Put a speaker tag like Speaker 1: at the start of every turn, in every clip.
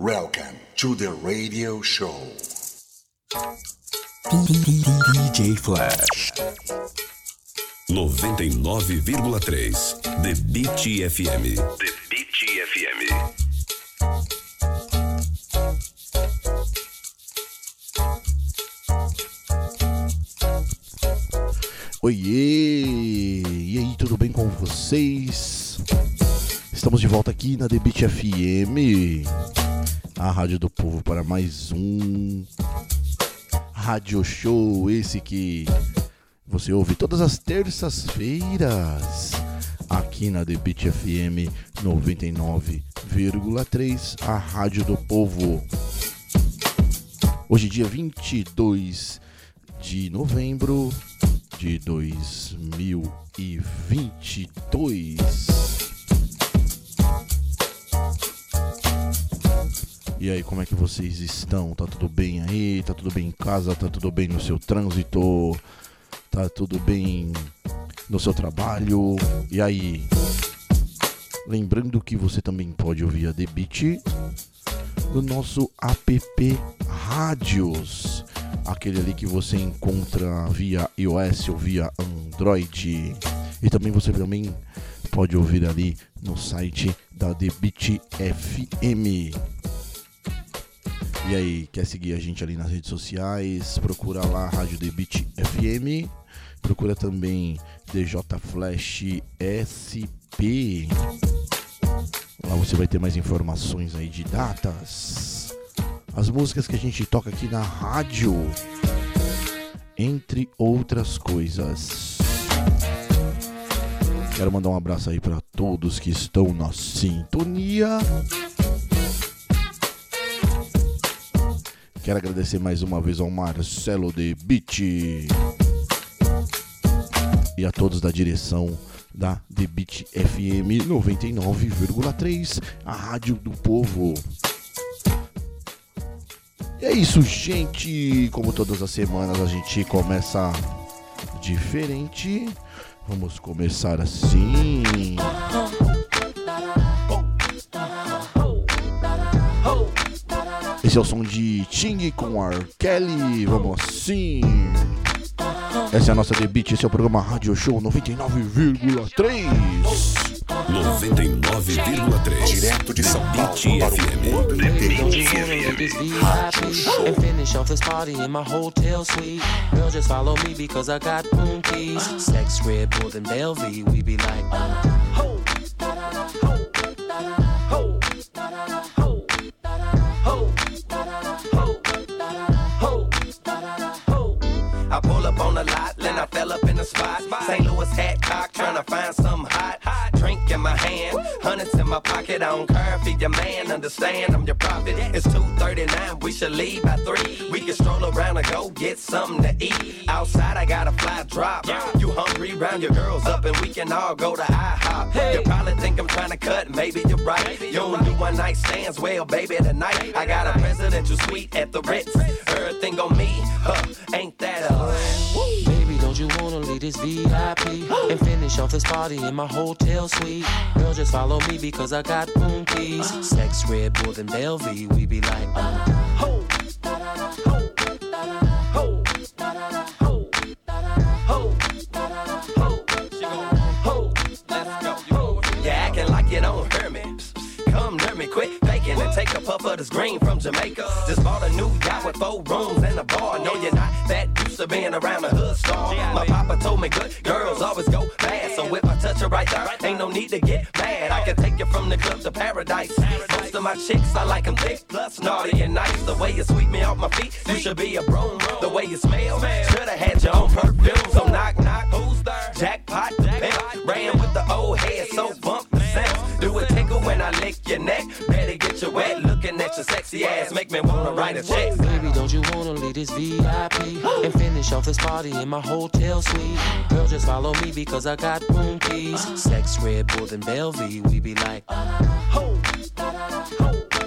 Speaker 1: Welcome to the radio show.
Speaker 2: DJ Flash. 99,3 The Beat FM. The Beat FM.
Speaker 3: Oiê! E aí, tudo bem com vocês? Estamos de volta aqui na The Beat FM, a rádio do povo para mais um rádio show, esse que você ouve todas as terças-feiras aqui na The Beat FM 99,3, a rádio do povo. Hoje dia 22 de novembro de 2022. E aí, como é que vocês estão? Tá tudo bem aí? Tá tudo bem em casa? Tá tudo bem no seu trânsito? Tá tudo bem no seu trabalho? E aí? Lembrando que você também pode ouvir a Debit no nosso app Rádios aquele ali que você encontra via iOS ou via Android. E também você também pode ouvir ali no site da Debit FM. E aí, quer seguir a gente ali nas redes sociais? Procura lá Rádio Debit FM. Procura também DJ Flash SP. Lá você vai ter mais informações aí de datas as músicas que a gente toca aqui na rádio, entre outras coisas. Quero mandar um abraço aí para todos que estão na sintonia. Quero agradecer mais uma vez ao Marcelo de Beat e a todos da direção da The Beat FM 99,3, a rádio do povo. E é isso, gente. Como todas as semanas a gente começa diferente. Vamos começar assim. Esse é o som de Ting com R. Kelly. Vamos assim. Essa é a nossa debit, esse é o programa Radio Show 99,3.
Speaker 2: 99,3
Speaker 1: Direto de São Paulo
Speaker 2: FM.
Speaker 4: Beat FM. And finish off this party in my hotel suite. Girl, just follow me because I got room keys. Sex red more than Bellevue. We be like,
Speaker 5: I pull up on the lot, then I fell up in the spot. St. Louis hat cock, trying to find something hot. Drink in my hand, hundreds in my pocket. I don't care if your man, understand I'm your prophet. It's 2:39, we should leave by three. We can stroll around and go get something to eat. Outside, I got a fly drop. You hungry? Round your girls up, and we can all go to IHOP. You probably think I'm trying to cut, maybe you're right. You don't do one night stands, well, baby, tonight I got a presidential suite at the Ritz. Everything on me, huh? Ain't that a
Speaker 4: don't you wanna leave this VIP and finish off this party in my hotel suite? Girl, just follow me because I got room keys. Sex red more than Bellevue. We be like,
Speaker 5: uh, ho, ho, take a puff of this green from Jamaica. Just bought a new yacht with four rooms and a bar. No, you're not that used to being around a hood star. My papa told me good girls always go fast. So if I touch her right there, ain't no need to get mad. I can take you from the club to paradise. Most of my chicks, I like them thick, plus naughty and nice. The way you sweep me off my feet, you should be a broom. The way you smell, should've had your own perfume. So knock, knock, who's there? Jackpot, pimp. Ran with the old head, so bump the sense. Do a tickle when I lick your neck. Better get you wet, looking at your sexy ass. Make me wanna write a check.
Speaker 4: Baby, don't you wanna leave this VIP and finish off this party in my hotel suite? Girl, just follow me because I got room keys. Sex red more than Bellevue. We be like,
Speaker 5: Ho, ho, ho,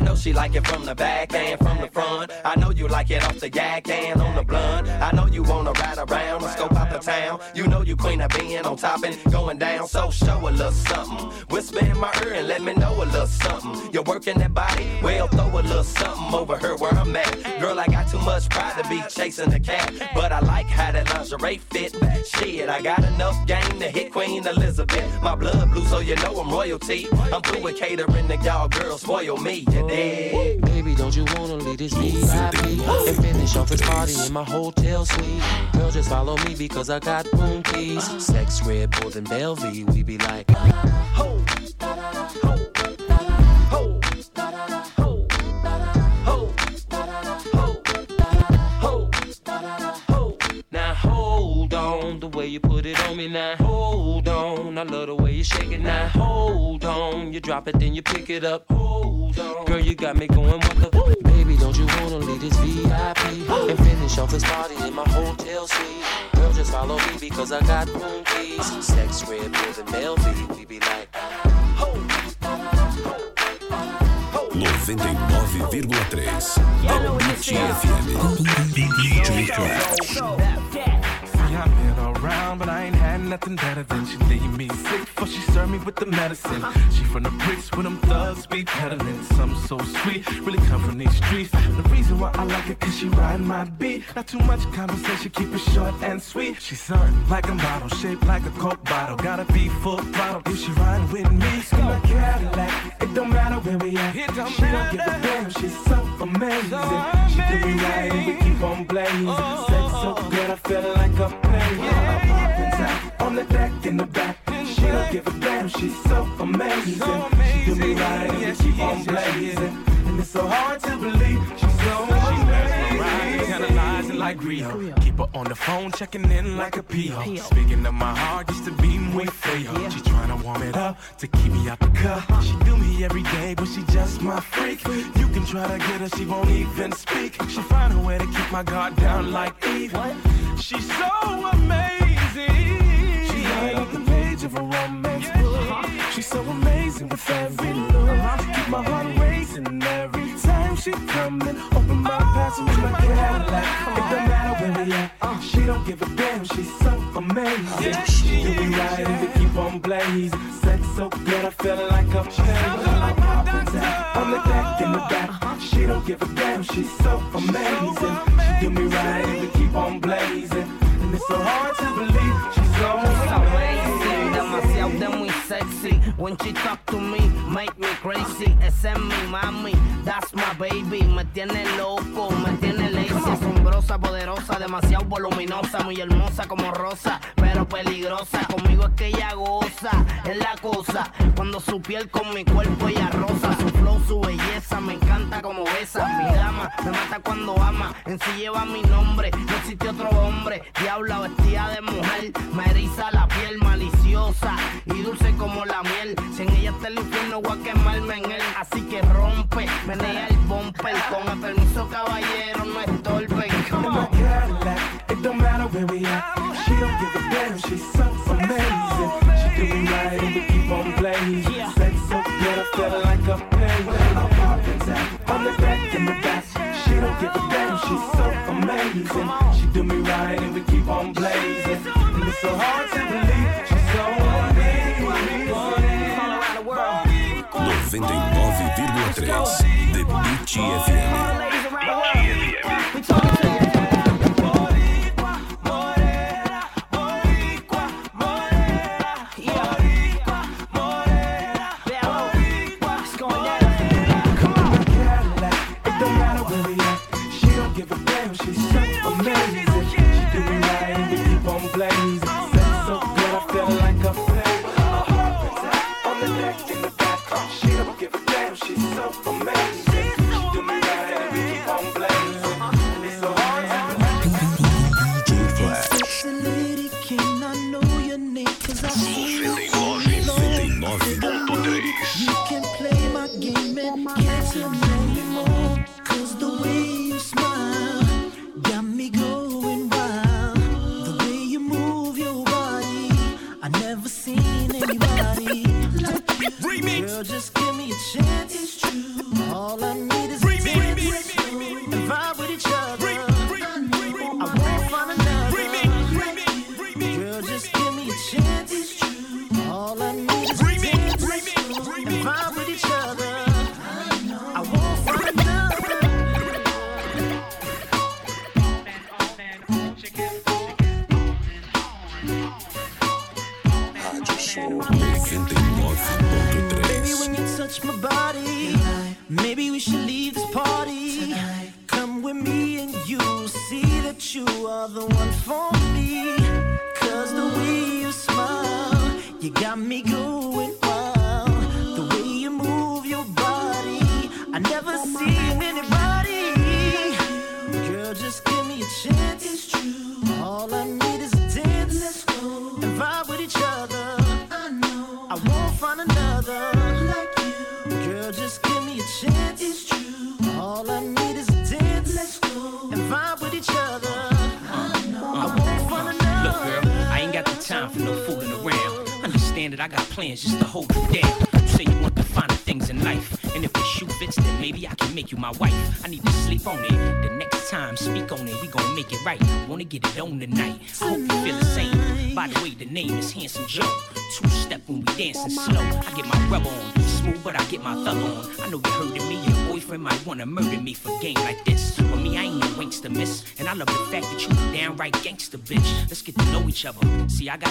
Speaker 5: I know she like it from the back and from the front. I know you like it off the yak and on the blunt. I know you wanna ride around and scope out the town. You know you queen of being on top and going down. So show a little something. Whisper in my ear and let me know a little something. You're working that body, well throw a little something over her where I'm at. Girl, I got too much pride to be chasing the cat, but I like how that lingerie fit. Shit, I got enough game to hit Queen Elizabeth. My blood blue, so you know I'm royalty. I'm through with catering to y'all girls, spoil me, dig?
Speaker 4: Baby, don't you wanna leave this VIP and finish off this party in my hotel suite? Girl, just follow me because I got room keys. Sex red, Bull and Bellevue, we be like,
Speaker 5: ho.
Speaker 4: now hold on, the way you put it on me now. Hold on, I love the way you shake it now. Hold on, you drop it, then you pick it up. Hold on, girl, you got me going, what the? Baby, don't you wanna leave this VIP and finish off this party in my hotel suite? Girl, just follow me because I got room keys. Sex red, Bull and Bellevue, we be like,
Speaker 2: 99,3 The Beat FM.
Speaker 6: See, I've been around, but I ain't nothing better than she leave me sick before she served me with the medicine. She from the bricks with them thugs be peddling. Something so sweet, really come from these streets. The reason why I like it, cause she riding my beat. Not too much conversation, keep it short and sweet. She's something like a model, shaped like a coke bottle. Gotta be full throttle if she riding with me. In my Cadillac, it don't matter where we at. She don't give a damn, she's so amazing. She do me right and we keep on blazing. Sex so good, I feel like a plane. On the deck in the back, she don't give a damn, she's so amazing. She do me right and we keep on blazing. And it's so hard to believe she's so amazing. Analyzing like Rio. Keep her on the phone, checking in like a PO. Speaking of my heart, just to be muy feo. She tryna warm it up to keep me out the cut. She do me every day, but she just my freak. You can try to get her, she won't even speak. She find a way to keep my guard down like Eve. She's so amazing. She right off the page of a romance. She's so amazing with every look. Keep my heart racing every time she come in. Open my passenger like Cadillac. It don't matter where we at. She don't give a damn. She's so amazing. She do me right and we keep on blazing. Sex so good, I feel like a plane. Like poppin' tap on the deck in the back. She don't give a damn. She's so amazing. She do me right and we keep on blazing. And it's so hard to believe she's so
Speaker 7: amazing, demasiado de muy sexy. When she talk to me, make me crazy. Esa es mi mami, that's my baby. Me tiene loco, me tiene lazy. Asombrosa, poderosa, demasiado voluminosa, muy hermosa como rosa, pero peligrosa. Conmigo es que ella goza, es la cosa. Cuando su piel con mi cuerpo ella rosa, su flow, su belleza, me encanta como besa. Mi dama me mata cuando ama, en sí lleva mi nombre. No existe otro hombre, diabla vestida de mujer, me eriza la piel y dulce como la miel. Si en ella está el infierno, voy a quemarme en él. Así que rompe, menea el bumper. Con el permiso, caballero, no estorben. Come on.
Speaker 6: Cadillac. It don't matter where we at. She don't give a damn. She's so amazing. She do me right and we keep on blazing. Sex so good, I feel like a plane. I'm poppin' tap on the deck in the back. She don't give a damn. She's so amazing. She do me right and we keep on blazing. And it's so hard to believe
Speaker 2: 99,3 The Beat FM.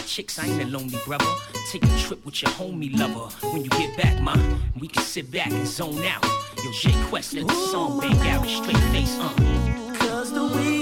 Speaker 8: chicks, I ain't a lonely brother. Take a trip with your homie lover. When you get back, ma, we can sit back and zone out. Yo, J Quest, let the song bang out. Straight face, uh.
Speaker 9: Cause the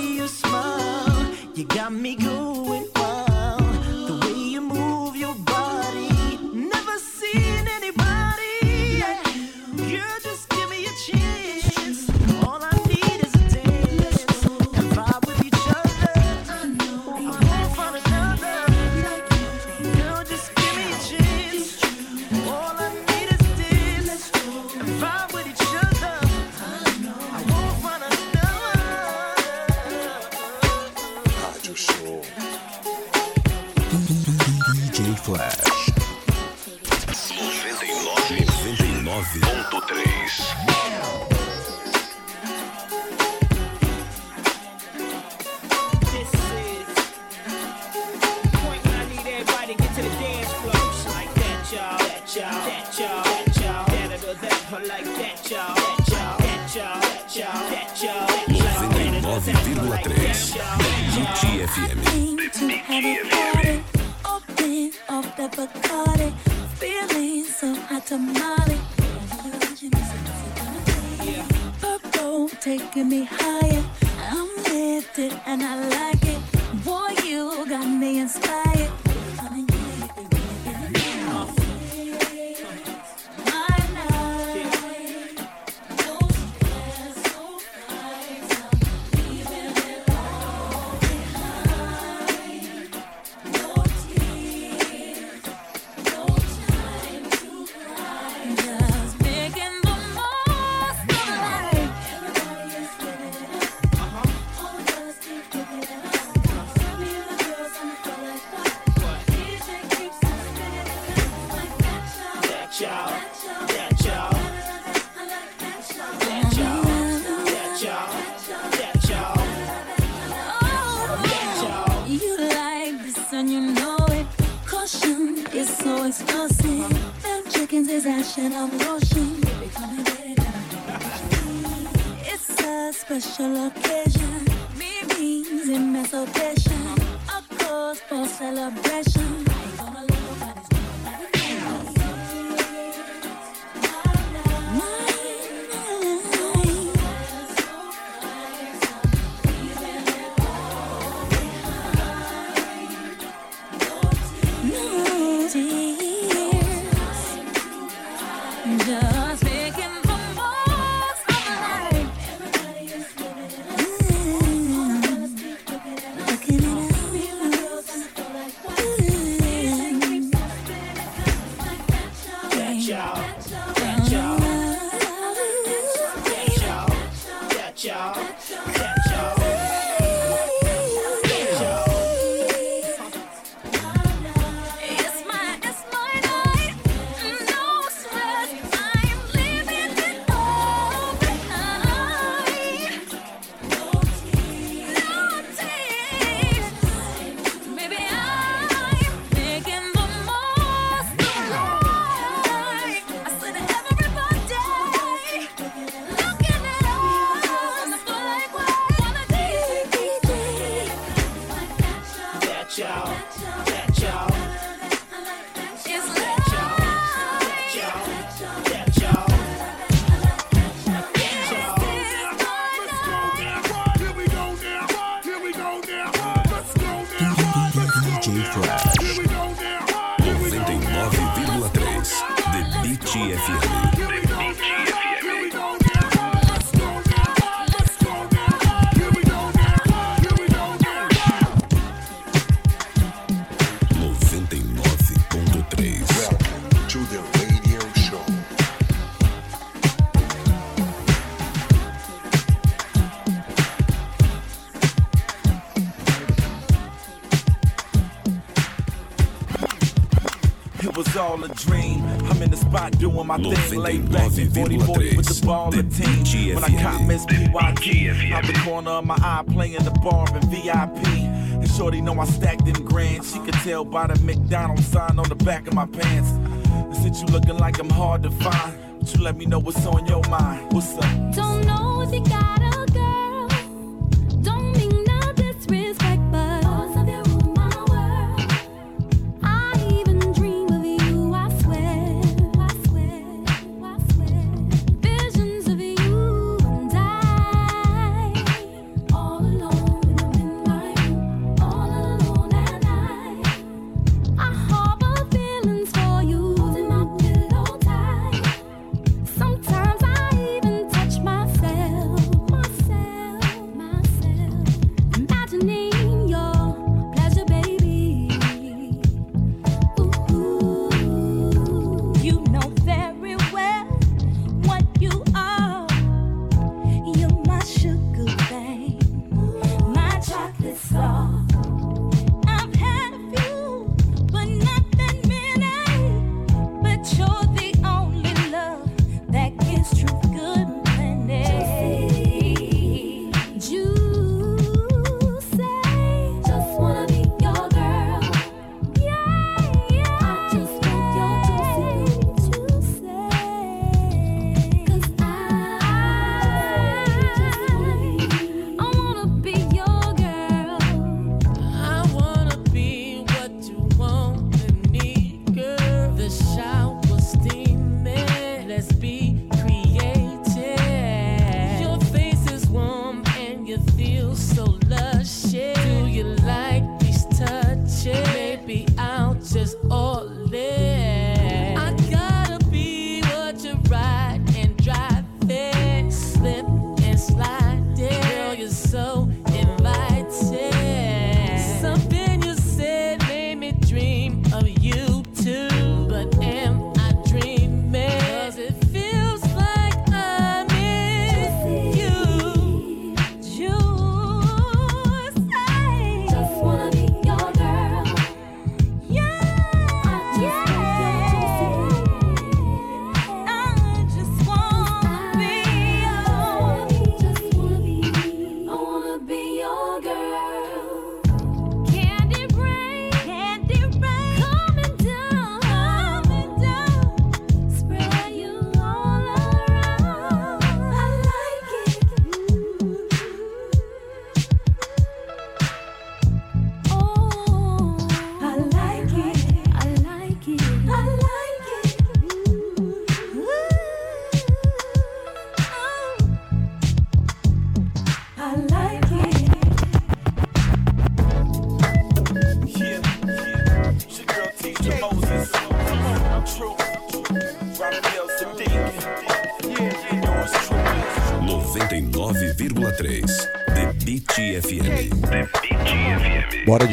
Speaker 9: all a
Speaker 10: dream. I'm in the spot doing my Los thing, laid back in 40 with the ball a team. When I caught Miss BYG, out the corner of my eye playing the bar and VIP. And shorty know I stacked in grand. She could tell by the McDonald's sign on the back of my pants. And since you looking like I'm hard to find, but you let me know what's on your mind. What's up?
Speaker 9: Don't know if you got a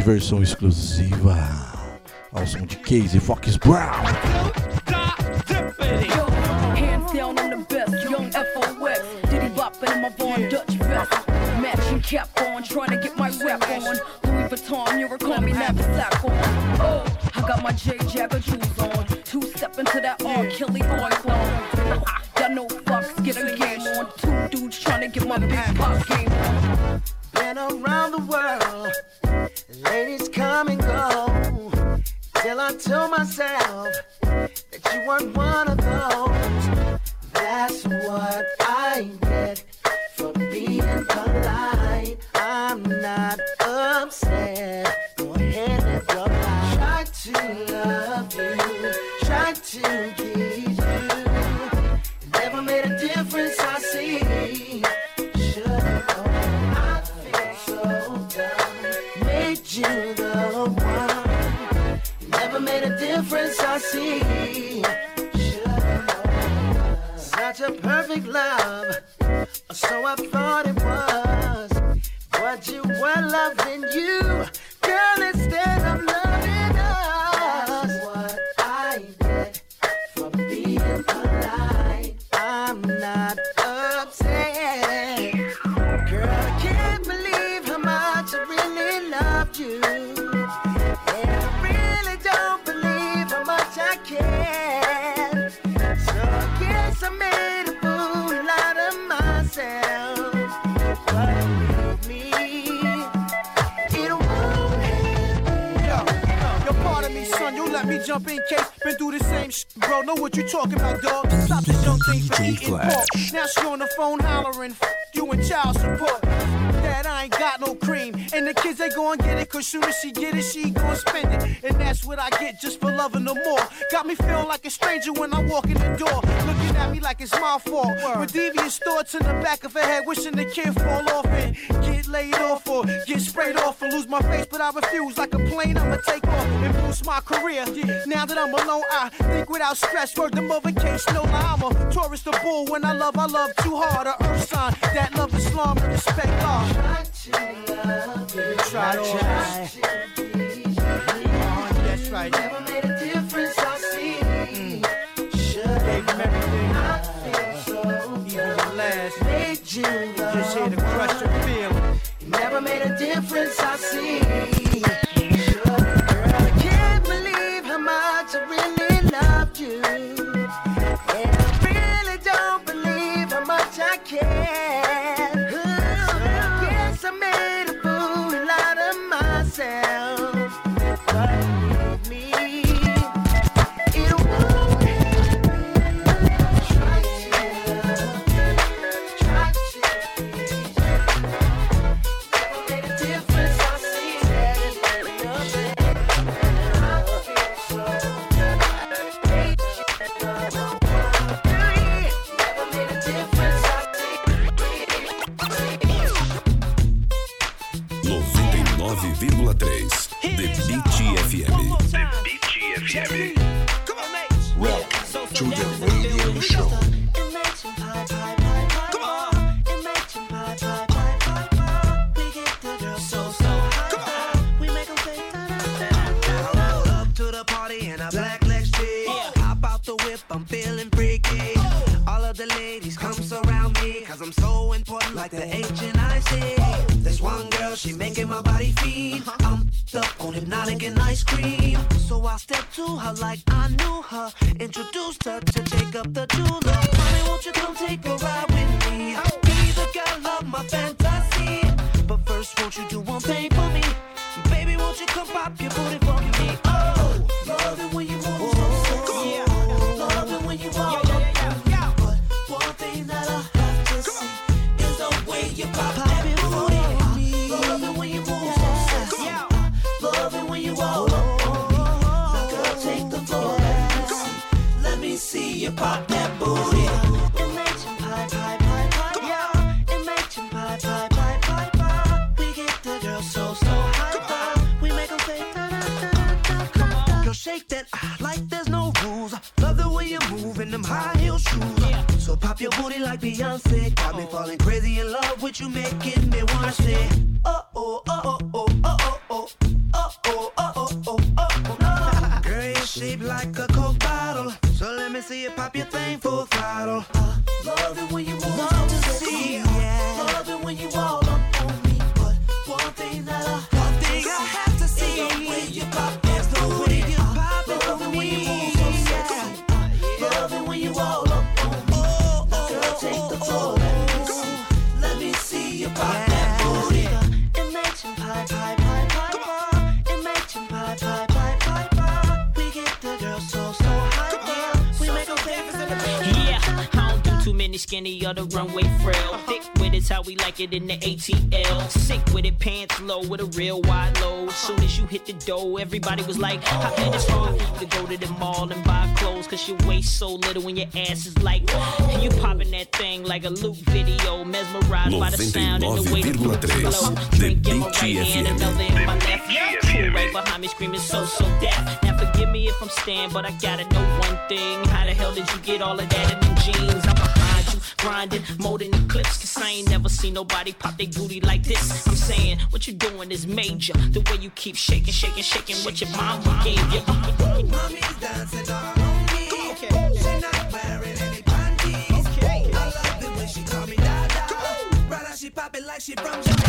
Speaker 11: versão exclusiva ao som de Casey Fox Brown.
Speaker 12: not
Speaker 13: soon as she get it, she gon' spend it. And that's what I get just for loving her more. Got me feeling like a stranger when I walk in the door. Looking at me like it's my fault. With devious thoughts in the back of her head, wishing the kid fall off and get laid off or get sprayed off or lose my face. But I refuse like a plane, I'ma take off and boost my career. Now that I'm alone, I think without stress. Word the mother case, no lie. I'm a tourist, a bull. When I love, I love too hard. A earth sign that love Islam and respect God. Try, try.
Speaker 12: I knew her. Introduced her to Jacob the jeweler. Mommy, won't you come take a ride with me? Be the girl of my fantasy. But first, won't you do one thing for me? Baby, won't you come pop your booty for me? Oh, love it when you want move so sexy. Love it when you walk up But one thing that I have to see is the way you pop that see. Let me see you pop that booty. Imagine pie, pie, pie, pie, yeah. Imagine pie, pie, pie, pie, pie. We get the girls so, so high. We make 'em say da da da da da da. Girl, shake that like there's no rules. Love the way you move in them high heel shoes. So pop your booty like Beyonce. Got me oh. falling crazy in love with you, making me wanna say, oh oh oh oh
Speaker 14: skinny or the runway frail. Thick with it's how we like it in the ATL. Sick with it, pants low with a real wide load. Soon as you hit the dough, everybody was like, How can it's hard for you to go to the mall and buy clothes? Cause your waist so little when your ass is like, and you popping that thing like a loop video. Mesmerized by the sound and the way the group
Speaker 2: 99,3
Speaker 14: flow.
Speaker 2: The
Speaker 14: Drink in my
Speaker 2: Beat
Speaker 14: right hand,
Speaker 2: FM.
Speaker 14: another in my left. Cool right behind me screaming so, so deaf. Now forgive me if I'm staying, but I gotta know one thing. How the hell did you get all of that in them jeans? I'm behind you, grinding, molding the clips. Cause I ain't never seen nobody pop their booty like this. I'm saying, what you doing is major. The way you keep shaking, shaking, shaking what your mama gave you.
Speaker 12: Mommy's dancing on me. She not wearing any panties. I love the way she call me Dada. Brother, she pop it like she from Jamaica.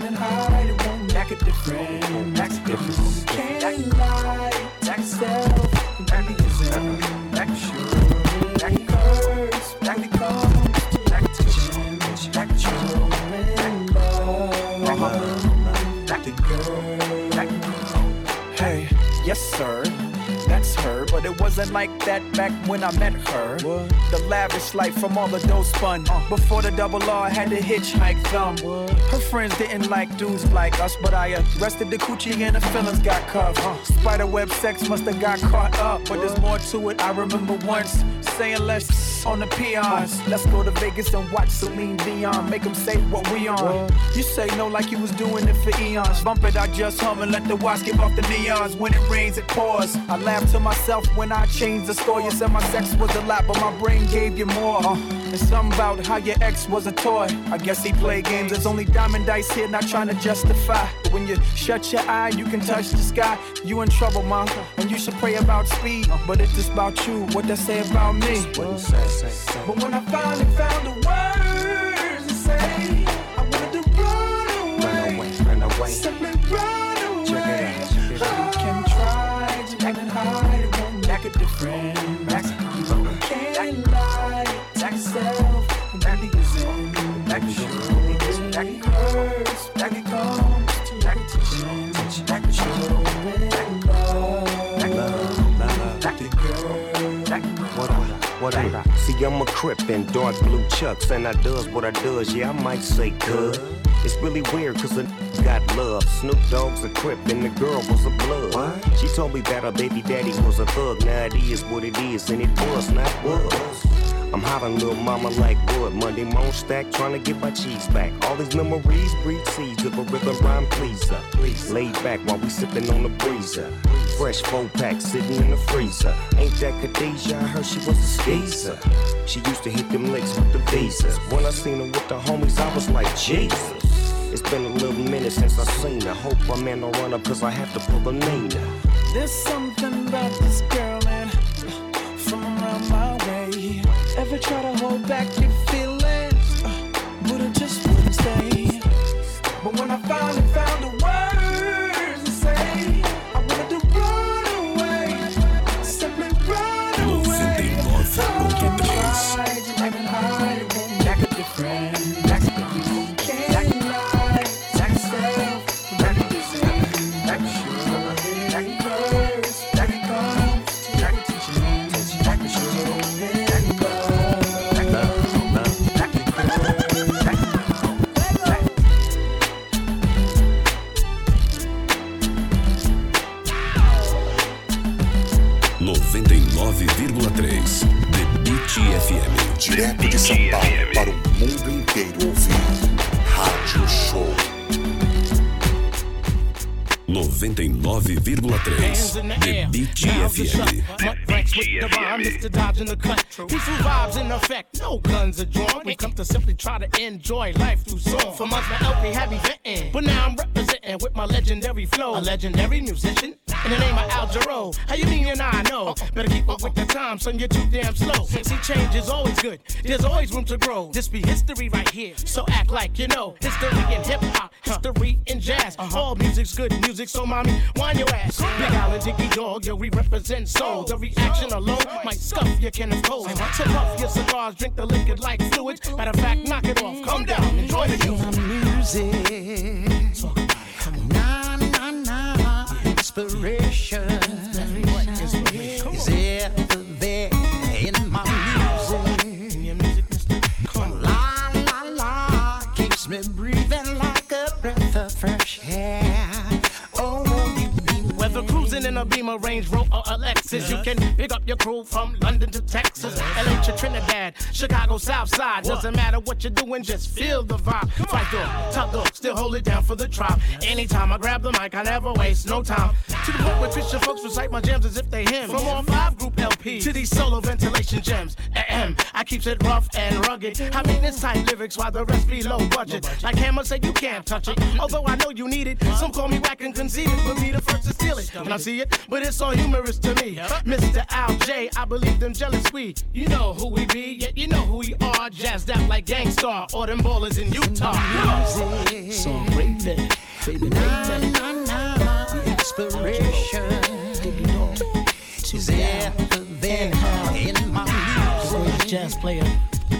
Speaker 12: To
Speaker 8: run and make a difference. Make a difference. Can't lie to yourself. It really isn't. Back sure. Back hurts. Back it comes. Back to change. Back to in love. Back to girl. Back
Speaker 13: Hey, yes sir, that's her. But it wasn't like that back when I met her. The lavish life from all the dough spun. Uh, before the double R had to hitchhike thumb. Her friends didn't like dudes like us, but I arrested the coochie and the feelings got cuffed. Spiderweb sex must have got caught up, but there's more to it. I remember once saying let's on the peons. Let's go to Vegas and watch Celine Dion. Make them say what we on. You say no like you was doing it for eons. Bump it, I just hum and let the watch give off the neons. When it rains, it pours. I laugh to myself when I changed the story. You said my sex was a lot, but my brain gave you more. Uh, and something about how your ex was a toy. I guess he played games. There's only diamond dice here, not trying to justify. But when you shut your eye, you can touch the sky. You in trouble, mom. And you should pray about speed. But if it's about you. What they say about me. But when I finally found the words to say, I wanted to run away. Run away. Simply run away. Check
Speaker 15: I'm a crip in dark blue chucks, and I does what I does. Yeah, I might say good. It's really weird, cause a got love. Snoop Dogg's a crip, and the girl was a blood. She told me that her baby daddy was a thug. Now it is what it is, and it was not was. I'm hollering little mama like wood. Monday moan stack, trying to get my cheese back. All these memories breed seeds of a rhythm rhyme pleaser. Laid back while we sipping on the breezer. Fresh four pack sitting in the freezer. Ain't that Khadijah? I heard she was a skeezer. She used to hit them licks with the visas. When I seen her with the homies, I was like, Jesus. It's been a little minute since I seen her. Hope man don't run up cause I have to pull a Nina.
Speaker 8: There's something about this girl Ever try to hold back your feelings, uh, but it just wouldn't stay. But when I finally found
Speaker 2: Direto de São Paulo para o mundo inteiro ouvir. Rádio Show. 99,3 The Beat FM.
Speaker 16: Peaceful vibes in effect, no guns are drawn. We come to simply try to enjoy life through song. For months my LP had me venting, but now I'm representing with my legendary flow. A legendary musician in the name of Al Jarreau. How you mean you and I know? Better keep up with the time, son. You're too damn slow. See, change is always good. There's always room to grow. This be history right here, so act like you know. History in hip hop, history in jazz. Uh-huh. All music's good music, so mommy, wind your ass. Big Al and Diggy Dog, yeah, we represent soul. The reaction alone might scuff your can of cold. Uh-huh. So puff your cigars, drink the liquid like fluids. Matter of fact, knock it off, calm down, enjoy the music.
Speaker 17: na na, inspiration is ever there in my music. La la la, keeps me breathing like a breath of fresh air. Oh, you
Speaker 16: cruising cruising in a Beamer, Range Rover, or Lexus. You can pick up your crew from London to Texas, LA to Trinidad, Chicago, South Side. Doesn't matter what you're doing, just feel the vibe. Fight tough though, still hold it down for the tribe. Anytime I grab the mic, I never waste no time. To the point where Christian folks recite my jams as if they him. From all five group LP to these solo ventilation gems. Ahem, I keeps it rough and rugged. I mean this tight lyrics while the rest be low budget. Like Hammer said, you can't touch it. Although I know you need it. Some call me whack and conceited, but me the first to steal it. And I see it, but it's all humorous to me. Mr. Al J, I believe them jealous we. You know who we be, yet you know who we are. Jazzed out like Gang Starr or them ballers in Utah.
Speaker 8: So great day, baby, baby. The inspiration is ever been in my music. Jazz player. The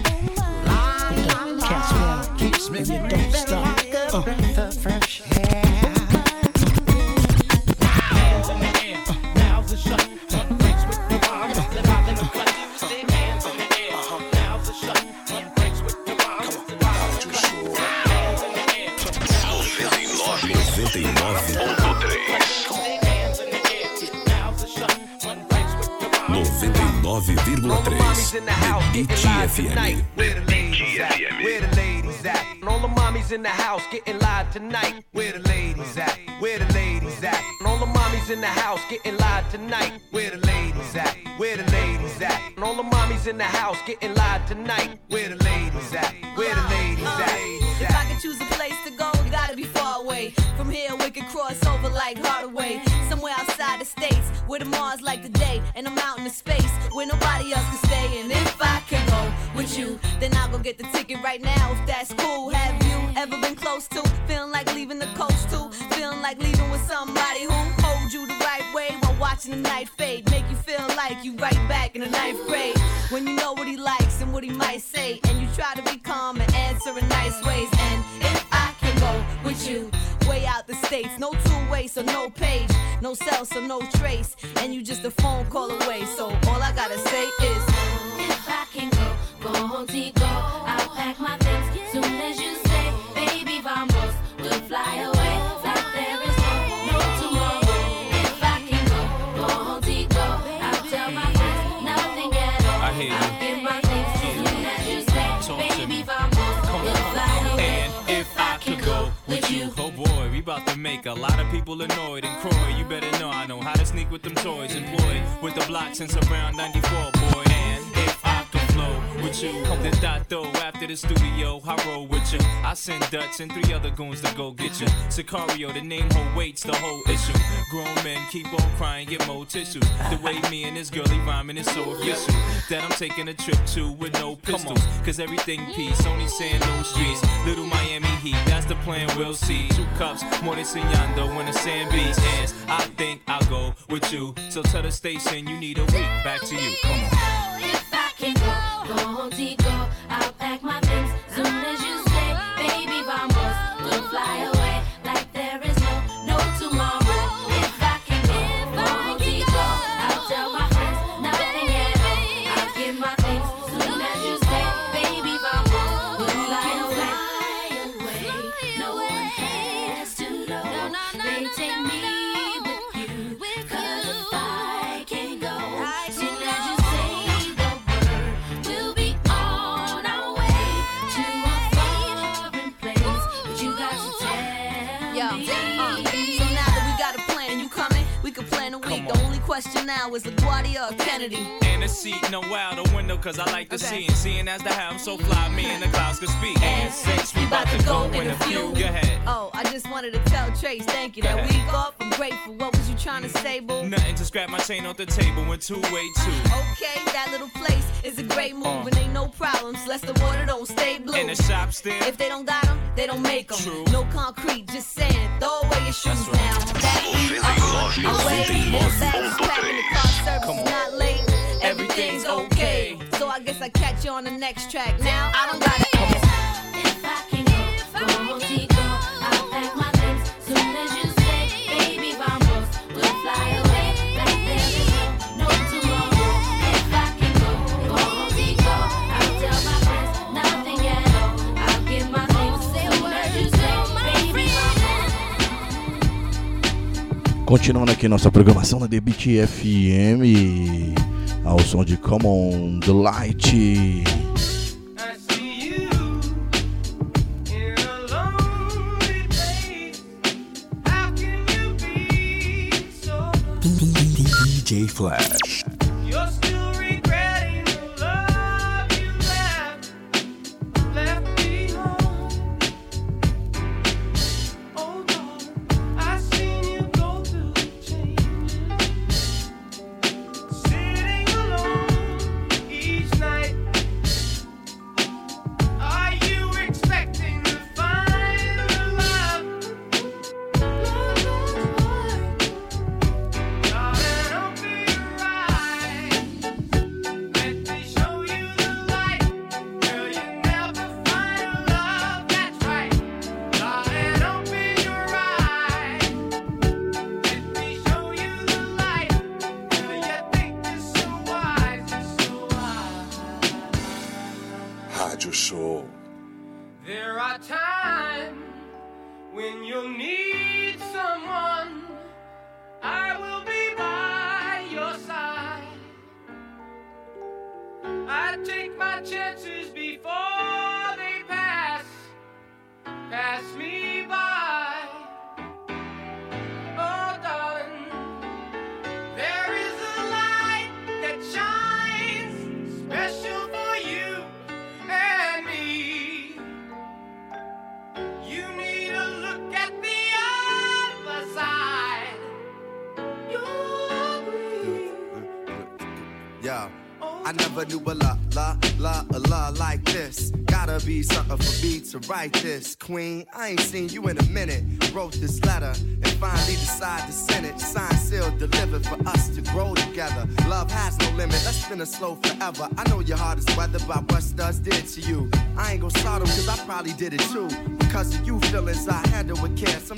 Speaker 8: cat's meow keeps me don't stop. Uh. fresh
Speaker 16: air.
Speaker 18: All the mommies in the house getting live tonight. Where the ladies at? Where the ladies at? And all the mommies in the house getting live tonight. Where the ladies at? Where the ladies at? And all the mommies in the house getting live tonight. Where the ladies at? Where the ladies at?
Speaker 19: Uh, if I could choose a place to go, it gotta be far away. From here we could cross over like Hardaway. Somewhere outside the states, where the Mars like the day, and I'm out in the space where nobody else can stay. And if I can go with you, then I'll go get the ticket right now. If that's cool, have you ever been close to feeling like leaving the coast too? Feeling like leaving with somebody who hold you the right way while watching the night fade, make you feel like you right back in the ninth grade. When you know what he likes and what he might say, and you try to be calm and answer in nice ways. And if I can go with you, the states, no two way, so no page, no cell, so no trace, and you just a phone call away. So all I gotta say is,
Speaker 20: If I can go, go contigo, I'll pack my
Speaker 21: a lot of people annoyed. And Croy, you better know I know how to sneak with them toys. Employed with the block since around 94, with you, then though after the studio, I roll with you. I send Dutch and three other goons to go get you. Sacario, the name whole waits the whole issue. Grown men keep on crying, get more tissues. The way me and this girlie rhyming is so official that I'm taking a trip to with no pistols. Cause everything peace, only saying no streets. Little Miami Heat, that's the plan, we'll see. Two cups, more than Signando when the sand beats. And I think I'll go with you. So tell the station you need a week. Back to you, come on.
Speaker 20: Can go, go contigo, I'll pack my things soon as you is
Speaker 19: LaGuardia or Kennedy.
Speaker 21: And a seat, no out the window, cause I like to see. And seeing as the how I'm so fly, me and the clouds could speak. And since we about to go in a few, go ahead.
Speaker 19: Oh, I just wanted to tell Trace, thank you. That
Speaker 21: Go ahead.
Speaker 19: week off, I'm grateful. What was you trying to say, boo?
Speaker 21: Nothing to scrap my chain off the table when two way two.
Speaker 19: Okay, that little place is a great move
Speaker 21: Uh.
Speaker 19: and ain't no problems. Less the water don't stay blue.
Speaker 21: In the shop still.
Speaker 19: If they don't got them, they don't make them.
Speaker 21: True.
Speaker 19: No concrete, just saying. Throw away your shoes
Speaker 21: That's right.
Speaker 19: now. That beat, uh-uh. Away, bags the car service not late. Everything's okay. So I guess I catch you on the next track. Now I don't gotta ask.
Speaker 20: If I can go, go contigo, I'll pack my things soon as you say, baby, vamos, we'll fly away like there is no, no tomorrow. If I can go, go contigo, I'll tell my friends nothing at all. I'll get my things soon as you say, baby, vamos.
Speaker 3: Continuando aqui nossa programação na The Beat FM, ao som de Come On The Light.
Speaker 2: DJ Flash.
Speaker 18: Knew a la la la a la like this. Gotta be something for me to write this. Queen, I ain't seen you in a minute. Wrote this letter and finally decided to send it. Signed, sealed, delivered for us to grow together. Love has no limit, let's spin it slow forever. I know your heart is weathered by what studs did to you. I ain't gon' start 'em cause I probably did it too. Because of you feelings I handle with care. Some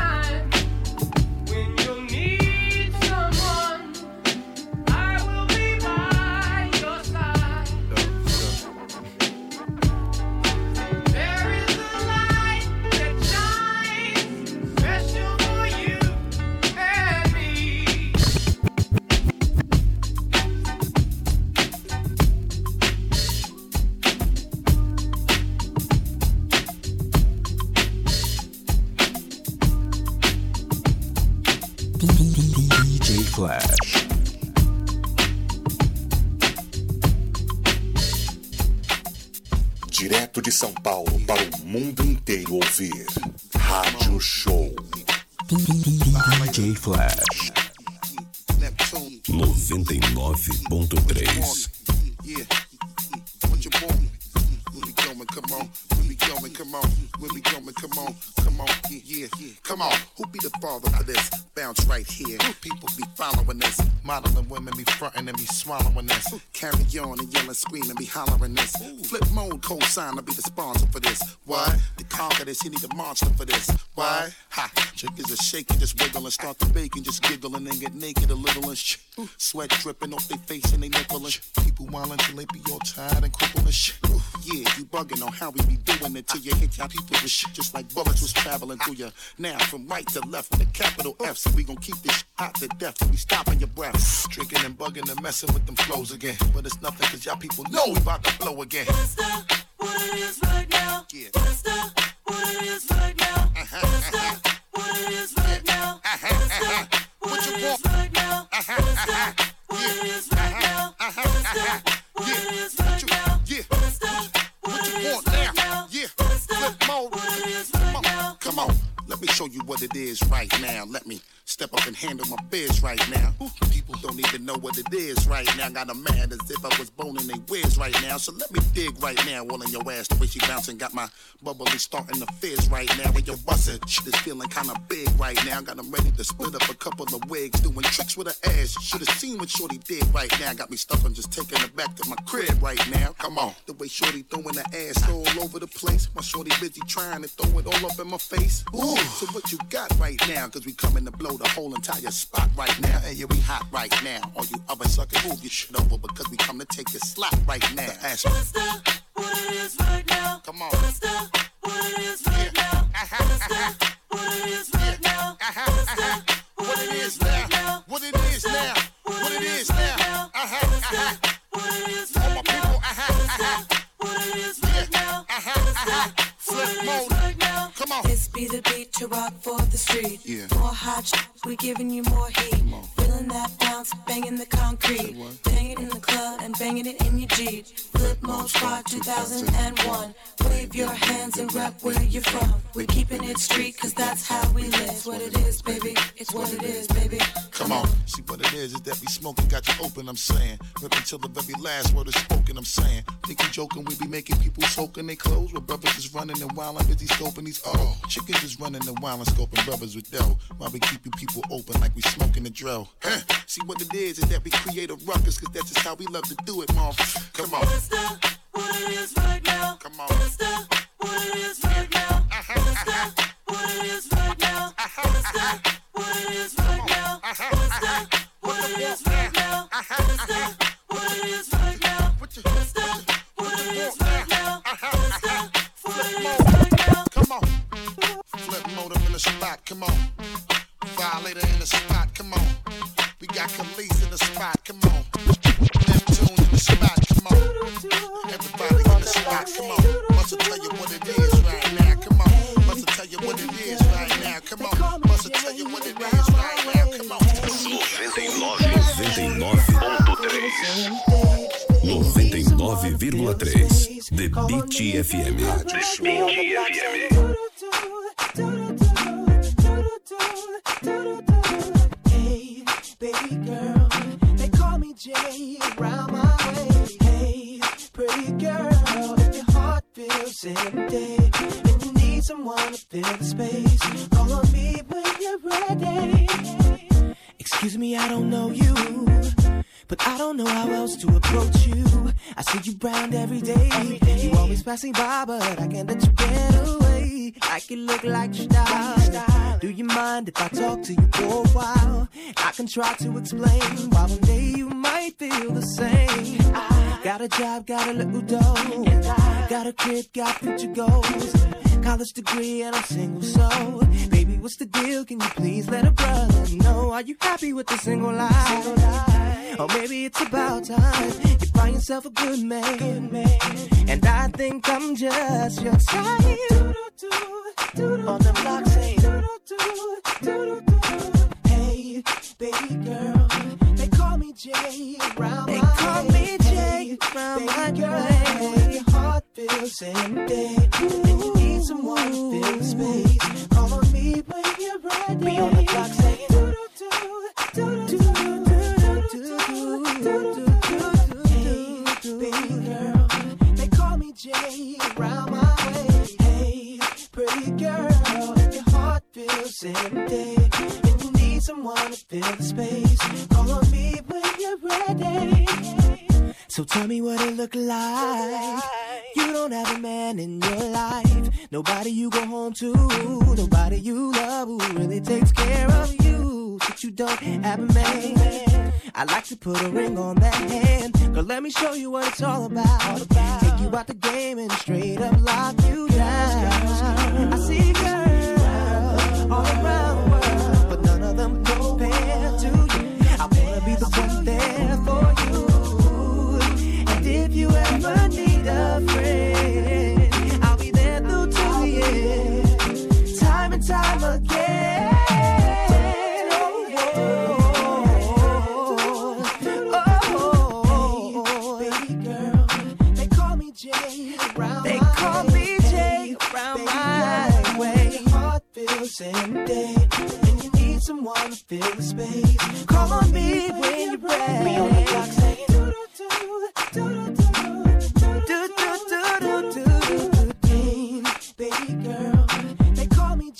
Speaker 2: Ouvir. Rádio Show. DJ Flash. 99.3.
Speaker 1: Yeah. What you want? When we going, come on. When we going, come on. When we going, come on. Come on. Yeah, yeah. Come on. Who be the father for this? Bounce right here. People be following this. Modeling women be fronting and be swallowing this. Carry on and yelling, screaming, be hollering this. Flip mode, co-sign to be the sponsor this, he need a monster for this. Why? Ha! Chickens are shaking, just wiggle and start to bake and just giggle and get naked a little and. Sweat dripping off their face and they nipple and. People wildin' till they be all tired and crippled and shh. Yeah, you bugging on how we be doing it till you hit your people with just like bullets was traveling through you. Now from right to left with a capital F, so we gon' keep this hot to death till we stopping your breath. Drinking and bugging and messing with them flows again. But it's nothing cause y'all people know we about to blow again.
Speaker 20: What right now.
Speaker 1: Got a mad as if I was boning they whiz right now. So let me dig right now, all in your ass. The way she bouncing got my bubbly starting to fizz right now. When you're busting, shit is feeling kinda big right now. Got them ready to split up a couple of wigs, doing tricks with her ass. Should've seen what Shorty did right now. Got me stuck on just taking her back to my crib right now. Come on, the way Shorty throwing her ass all over the place. My Shorty busy trying to throw it all up in my face. Ooh, so what you got right now? Cause we coming to blow the whole entire spot right now. And yeah, we hot right now. All you other suckers, move your shit over because we come to take your slot right now. Ask me.
Speaker 20: What it is right now.
Speaker 1: Come on.
Speaker 20: What's that? What it is right now. What's that? What it is right now. What's that?
Speaker 1: What it is right now. What it is now. What it is now. Uh-huh. Uh-huh.
Speaker 20: What it is
Speaker 1: All my people. Uh-huh. Uh-huh.
Speaker 20: What it is right now.
Speaker 1: Uh-huh. Uh-huh. Flip mode. Come on.
Speaker 20: Be the beat to rock for the street.
Speaker 1: Yeah.
Speaker 20: More hot sh- we giving you more heat. Feeling that bounce, banging the concrete. Bang it in the club and banging it in your Jeep. Flip mode spot 2001. Wave your hands and rap where you're from. We're keeping it street cause that's how we live. It's what it is, baby. It's what it is, baby.
Speaker 1: Come on. See what it is is that we smoking, got you open, I'm saying. Rip until the very last word is spoken, I'm saying. Think you joking, we be making people soaking their clothes. Where brothers is running and wildin' busy scoping these oh. Chickens is running and scoping brothers with dough. While we keep you people open like we smoking the drill. Huh. See what it is is that we create a ruckus, cause that's just how we love to do it, motherfucker. Come on.
Speaker 20: What's that? What it is right now.
Speaker 1: Come on.
Speaker 20: What's that? What it is right now. Uh-huh. What's that? Uh-huh. What it is right now. Uh-huh. What's that? What it is right now. What's that? What it is right now.
Speaker 1: Spot, come on. Violator in the spot, come on. We got Khalees in the spot, come on. Neptune in the spot, come on. Everybody in the spot, come on. Must tell you what it is right now, come on. Must tell you what it is right now, come on. Must tell you what it is right now, come on.
Speaker 17: 99.3 99,3 The Beat FM. The Beat FM.
Speaker 12: Hey, baby girl, they call me Jay around my way. Hey, pretty girl, if your heart feels empty and you need someone to fill the space, call on me when you're ready. Excuse me, I don't know you. But I don't know how else to approach you. I see you round every day. You always passing by, but I can't let you get away. I can look like style. Do you mind if I talk to you for a while? I can try to explain why one day you might feel the same. I got a job, got a little dough. Got a crib, got future goals. College degree, and I'm single, so baby, what's the deal? Can you please let a brother know? Are you happy with the single life? Or maybe it's about time you find yourself a good man. And I think I'm just your type. On the block saying, Hey, baby girl, they call me Jay They call me Jay around my. Your heart feels empty, and you need someone to fill the space. Call on me when you're ready. Be on the clock saying, Hey, baby girl, they call me Jay around my way. Hey, pretty girl, if your heart feels empty and you need someone to fill the space, call on me when you're ready. So tell me what it look like. You don't have a man in your life. Nobody you go home to. Nobody you love who really takes care of you. But you don't have a man. I like to put a ring on that hand. Girl, let me show you what it's all about. Take you out the game and straight up lock you down. I see girls all around the world, but none of them compare if you ever need a friend, I'll be there through to the end, time and time again. And you need someone to fill the space. Call on me when you're ready. We on the block saying,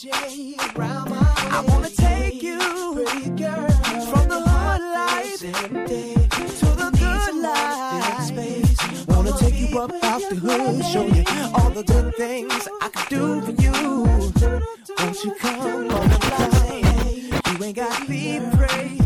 Speaker 12: I wanna take you from the hard life to the good life. Wanna take you up off the hood, show you all the good things I could do for you. Won't you come on the? You ain't got to be
Speaker 3: brave.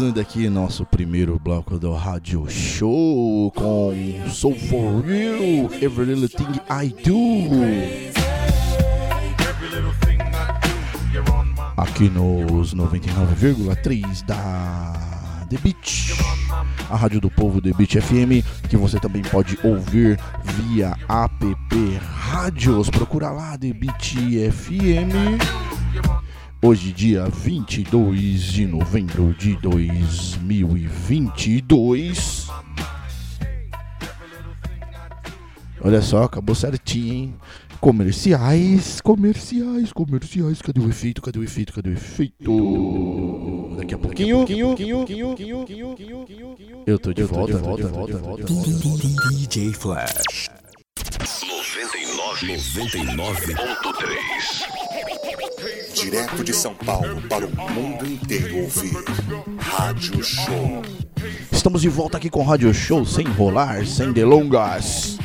Speaker 3: Finalizando aqui nosso primeiro bloco do Rádio Show com Soul For Real, Every Little Thing I Do. Aqui nos 99,3 da The Beat, a rádio do povo The Beat FM, que você também pode ouvir via app Rádios. Procura lá The Beat FM. Hoje, dia 22 de novembro de 2022. Olha só, acabou certinho, hein? Comerciais, comerciais, comerciais. Cadê o efeito? Cadê o efeito? Cadê o efeito? Daqui a pouquinho. Eu tô de volta, volta, volta, volta. DJ Flash.
Speaker 2: 99.3 Direto de São Paulo para o mundo inteiro ouvir Rádio Show.
Speaker 3: Estamos de volta aqui com o Rádio Show, sem enrolar, sem delongas.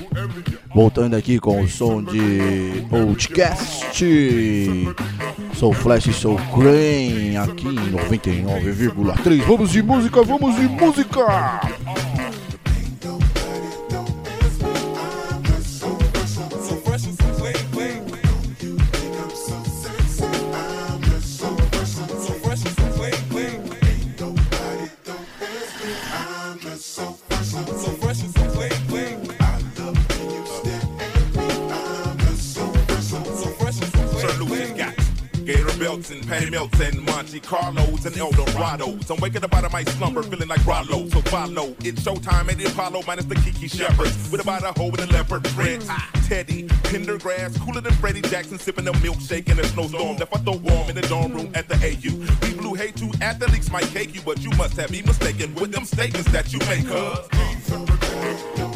Speaker 3: Voltando aqui com o som de Outcast. Sou Flash, sou Crane, aqui em 99,3. Vamos de música, vamos de música!
Speaker 10: And patty melts and Monte Carlos and Eldorados. I'm waking up out of my slumber feeling like Rollo. So follow. It's showtime at the Apollo minus the Kiki Shepards. With about a hoe in a leopard print. Teddy, Pendergrass, cooler than Freddie Jackson, sipping a milkshake in a snowstorm. Left I throw warm in the dorm room at the AU. We blew hate to athletes might cake you, but you must have me mistaken with them statements that you make, cuz.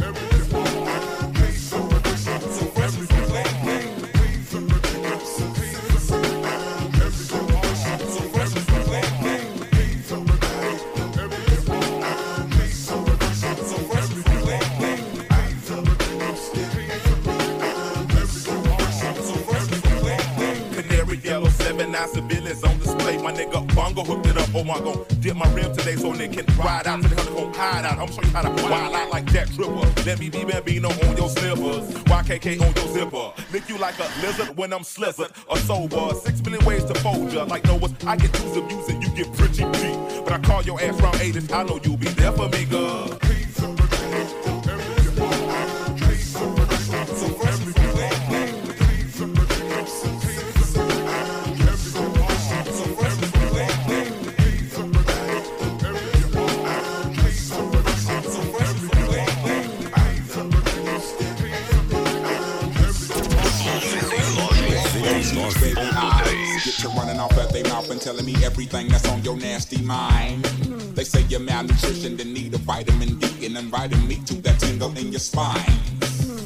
Speaker 10: Up. Oh gon' dip my rim today so they can ride out to the honeycomb hide out. I'm show you how to wild out like that Tripper. Let me be Bambino on your slippers. YKK on your zipper. Lick you like a lizard when I'm slizzard or sober. Six million ways to fold ya. Like Noah's, I get use of music, you get pretty deep. But I call your ass round 80s. I know you'll be there for me, girl.
Speaker 22: 99.3. and telling me everything that's on your nasty mind. They say you're malnutrition, then need a vitamin D, and inviting me to that tingle in your spine.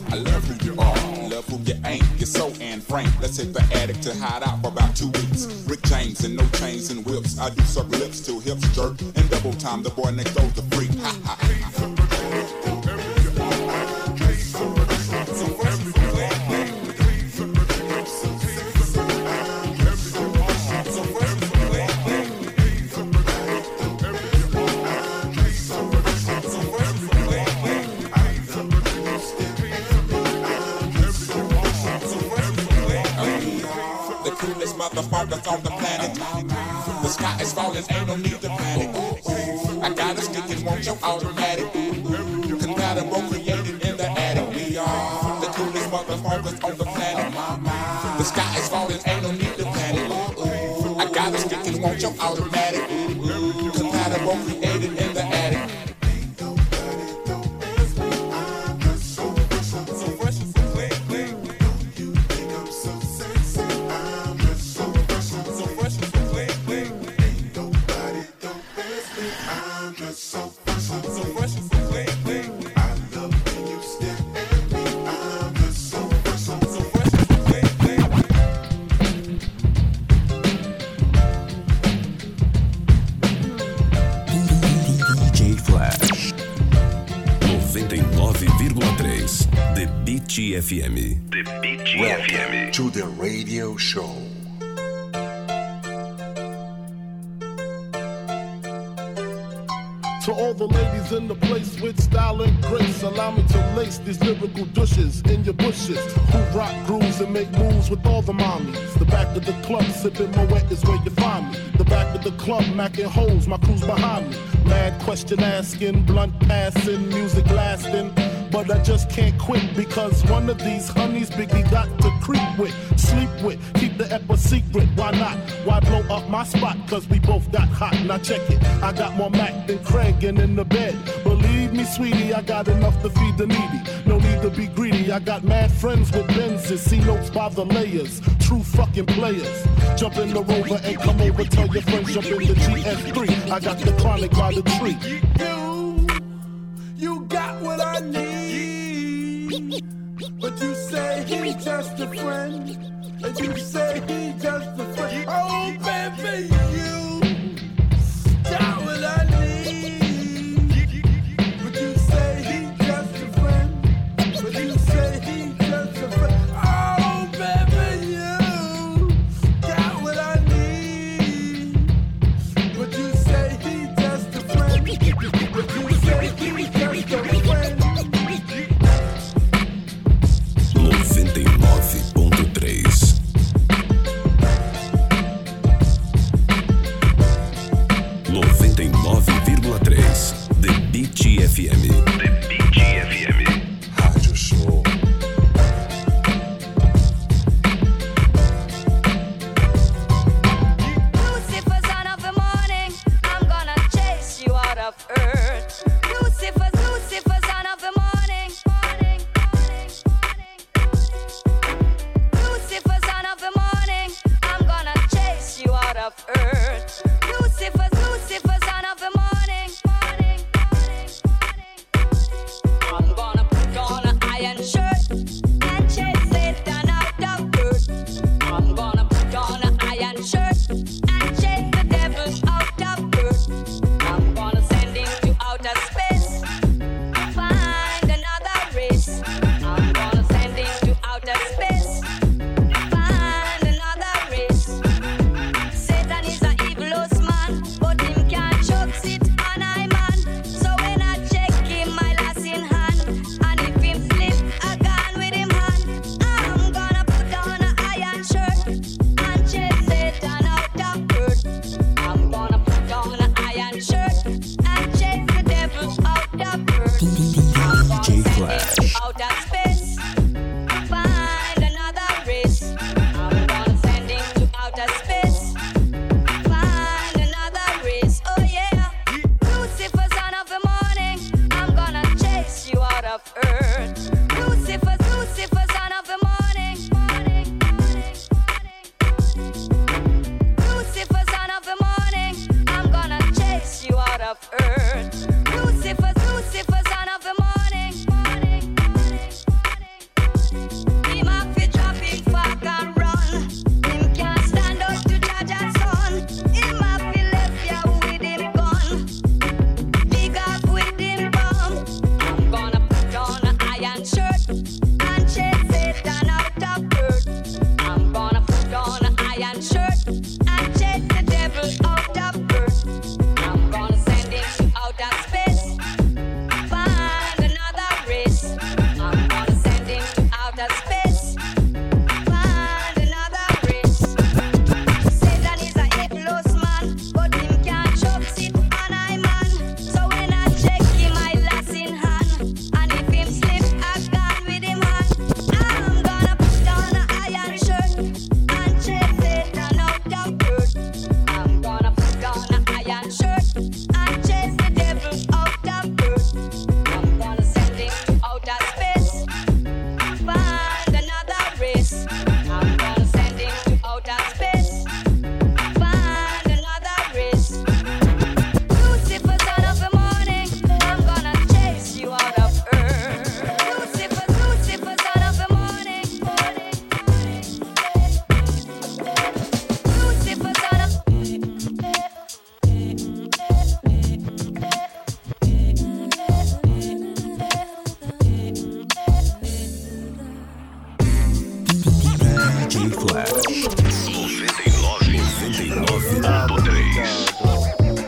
Speaker 22: I love who you are, love who you ain't. You're so Anne Frank. Let's hit the attic to hide out for about two weeks. Rick James and no chains and whips. I do suck lips till hips jerk and double time. The boy next door's the freak. Is ain't no need to panic. I got a stick and want your automatic. Compatible, created in the attic. We are the coolest motherfuckers on the planet. The sky is falling, ain't no need to panic. I got a stick and want your automatic.
Speaker 23: Show.
Speaker 24: To all the ladies in the place with style and grace, allow me to lace these lyrical douches in your bushes. Who rock grooves and make moves with all the mommies. The back of the club sipping Moet is where you find me. The back of the club macking holes, my crew's behind me. Mad question asking, blunt passing, music lasting. But I just can't quit because one of these honeys Biggie got to creep with, sleep with, keep the ep a secret. Why not? Why blow up my spot? Cause we both got hot. Now check it. I got more Mac than Craig and in the bed. Believe me, sweetie, I got enough to feed the needy. No need to be greedy. I got mad friends with Benzes, see notes by the layers. True fucking players. Jump in the rover and come over. Tell your friends jump in the GS3. I got the chronic by the tree.
Speaker 25: You got what I need. You say he's just a friend. And you say he's just a friend. Oh, baby,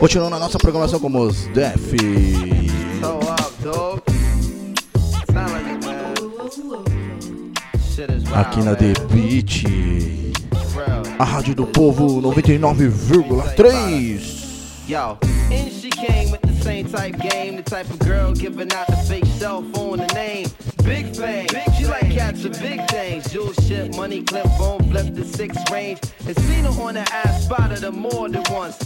Speaker 3: Continuando a nossa programação com os Def. Aqui na. The Beat. A rádio do povo 99,3.
Speaker 18: Yo, and she came with the same type game, the type of girl giving out the fake cell phone, the name. Big fame, she like cats with big things. Jewel shit, money clip, phone flip the six range. And seen her on the ass, spotted her more than once.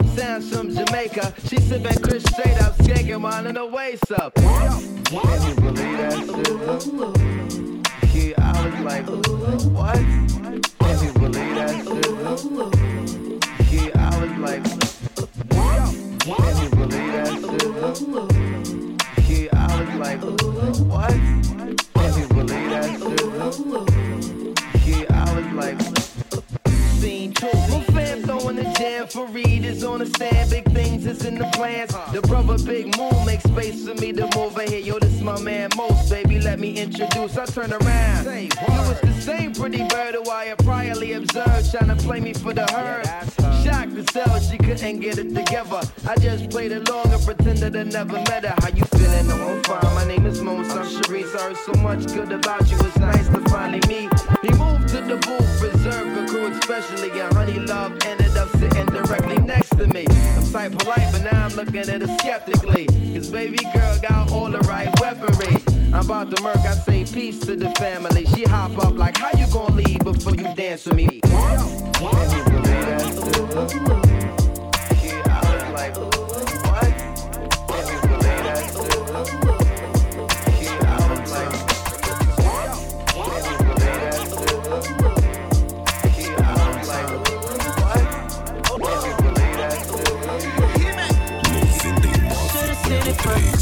Speaker 18: sounds from Jamaica. She sipping Chris straight up, skanking mine in the waist up. Can you believe that shit? Yeah, I was like, what? Can you believe that shit? Yeah, I was like, can you believe that shit? Yeah, I was like, what? Plans. The brother Big Moon makes space for me to move in here. Yo, this my man Mos, baby. Let me introduce. I turn around. You was the same pretty bird who I had priorly observed, trying to play me for the herd. Shocked to sell, she couldn't get it together. I just played along and pretended I never met her. How you feeling? No, I'm fine. My name is Moon. I'm Sharice. I heard so much good about you. It's nice to finally meet. Moved to the booth, reserved for crew especially. And Honey Love ended up sitting directly next to me. I'm type polite, but now I'm looking at her skeptically. Cause baby girl got all the right weaponry. I'm about to murk, I say peace to the family. She hop up like, how you gonna leave before you dance with me? Can you believe that shit? Yeah, I was
Speaker 17: Should've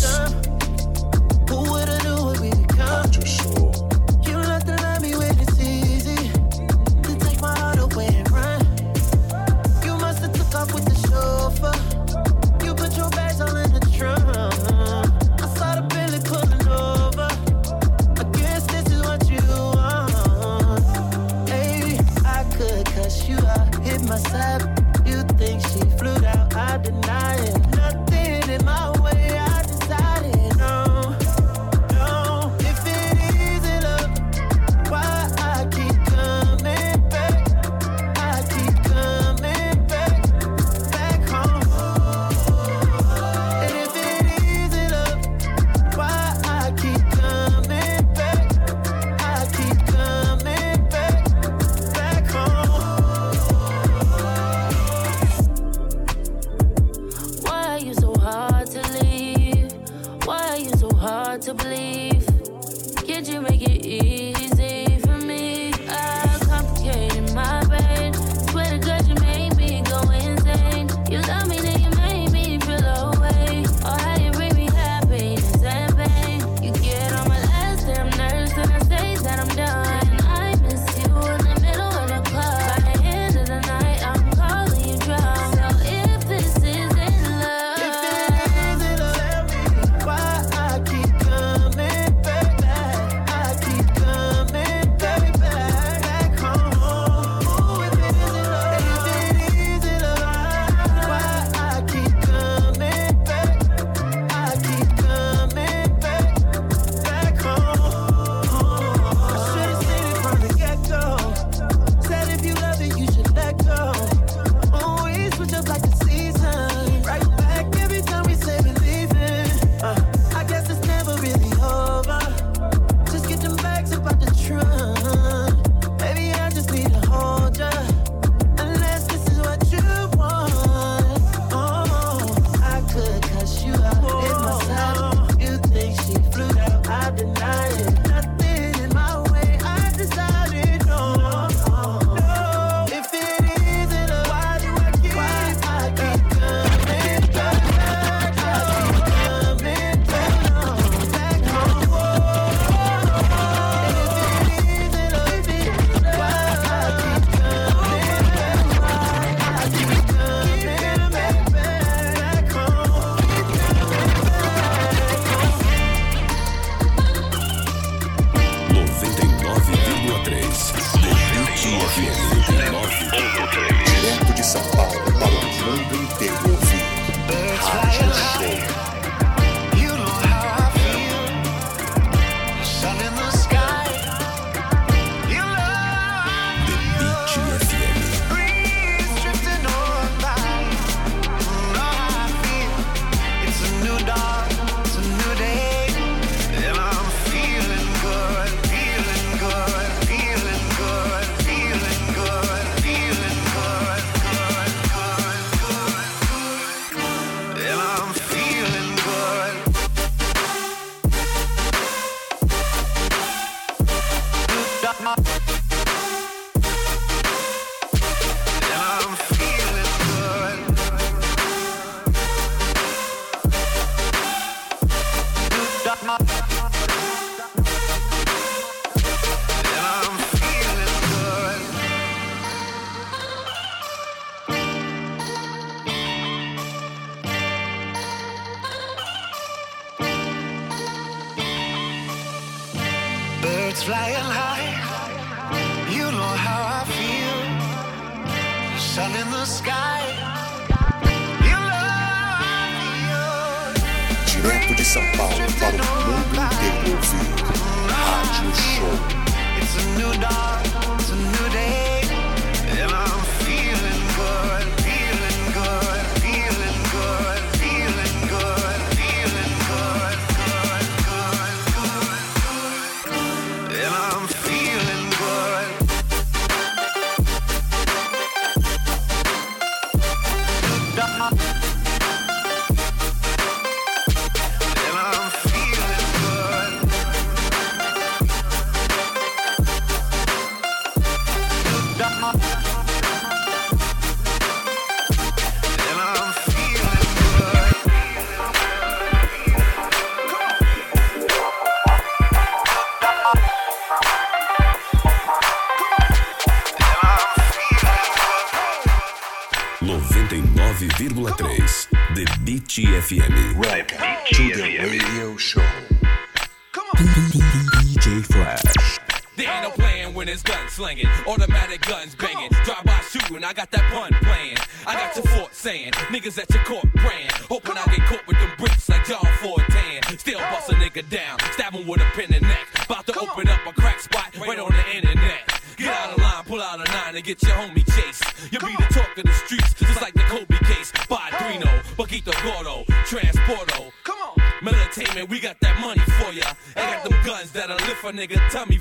Speaker 21: get your homie chase. You'll be the talk of the streets, just like the Kobe case. Padrino, Baguito Gordo, Transporto. Come on. Militainment, we got that money for ya. I got them guns that'll lift a nigga tummy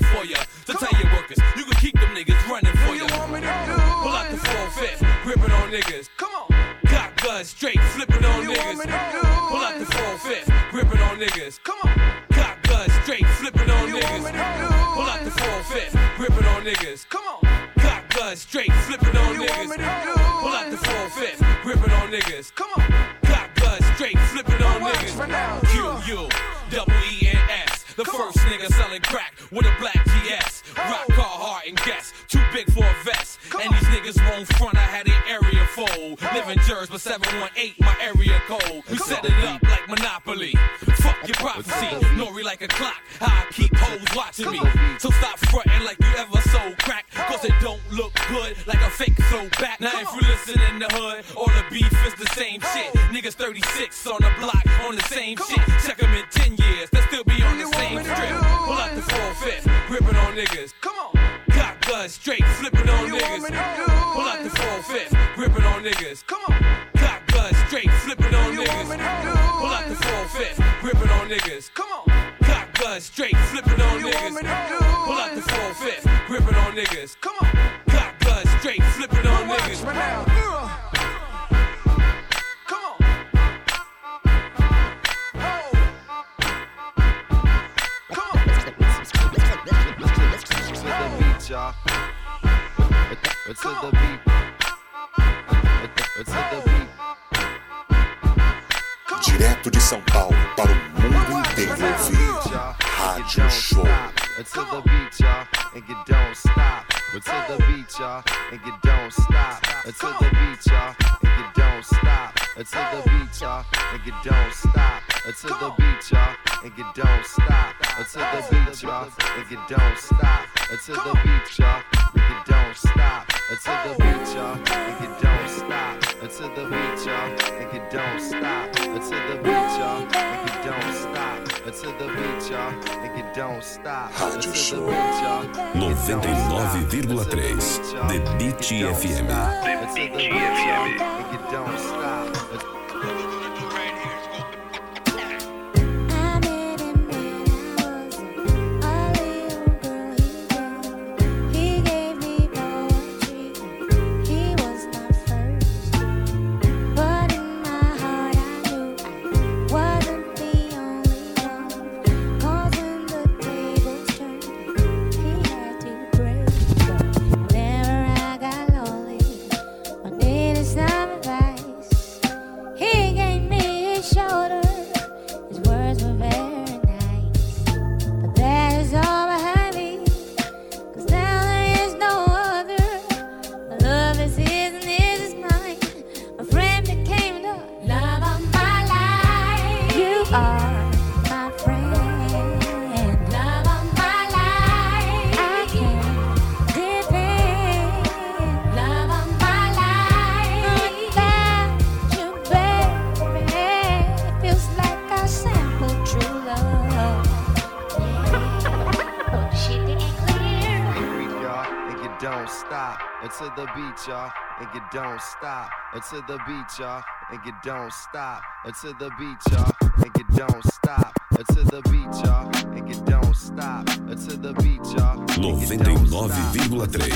Speaker 21: the
Speaker 26: beat, y'all, and you don't stop.
Speaker 18: Or to the beat, y'all, and you don't stop. Or to the beat, y'all, and you don't stop. Or to the beat, y'all, and you don't stop. Or to the beat, y'all. and you don't stop.
Speaker 17: 99,3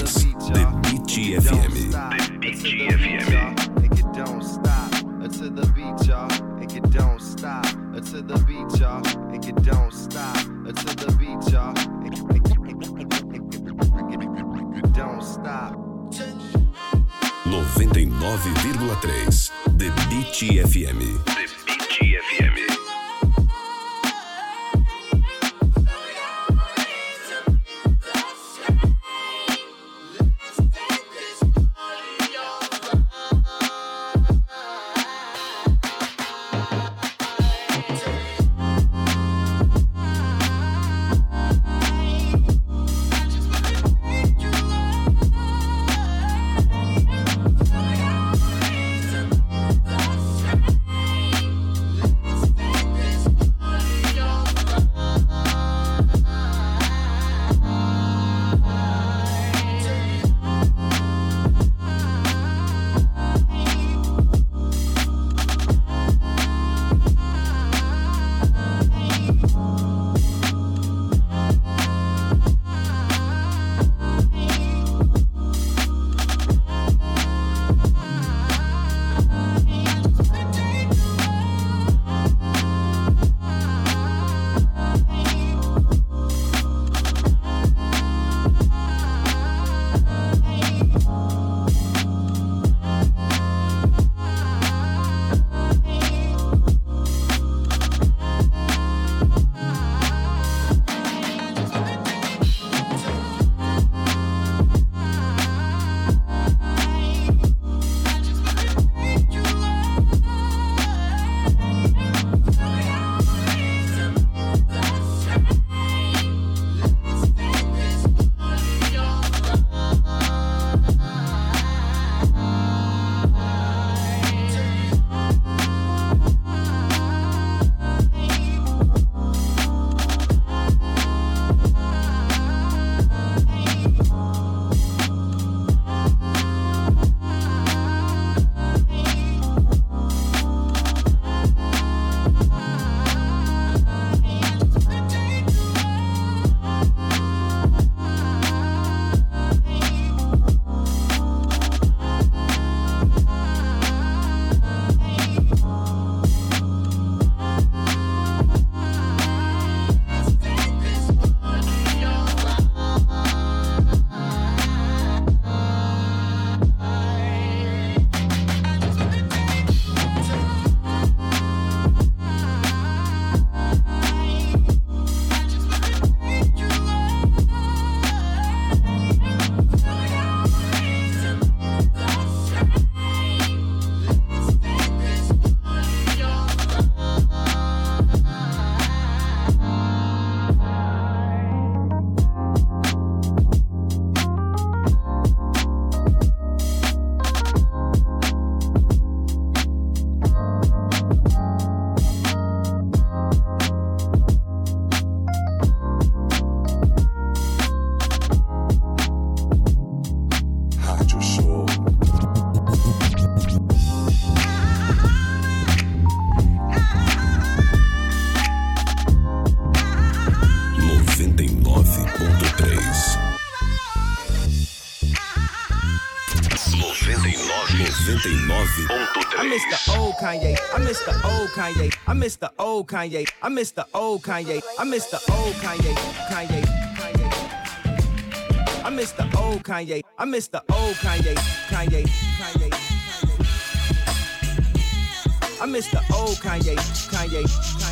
Speaker 17: The Beat FM.
Speaker 18: The Beat FM. Don't stop. Or the beat, y'all, and you don't stop. Or the beat, y'all, and you don't stop. Or the beat, y'all, and you don't stop.
Speaker 17: 99,3 The Beat FM.
Speaker 27: Kanye. I miss the old Kanye. I miss the old Kanye. I miss the old Kanye. Kanye. I miss the old Kanye. I miss the old Kanye. Kanye. Kanye. I miss the old Kanye. Kanye.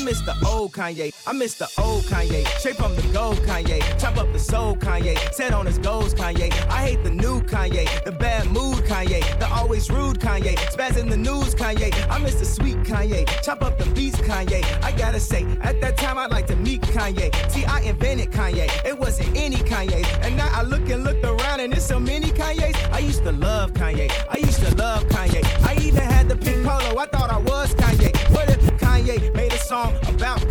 Speaker 27: I miss the old Kanye. I miss the old Kanye. Shape from the gold Kanye. Chop up the soul Kanye. Set on his goals Kanye. I hate the new Kanye. The bad mood Kanye. The always rude Kanye. Spaz in the news Kanye. I miss the sweet Kanye. Chop up the beats Kanye. I gotta say, at that time I'd like to meet Kanye. See, I invented Kanye. It wasn't any Kanye. And now I look and look around and there's so many Kanyes. I used to love Kanye. I used to love Kanye. I even had the pink polo. I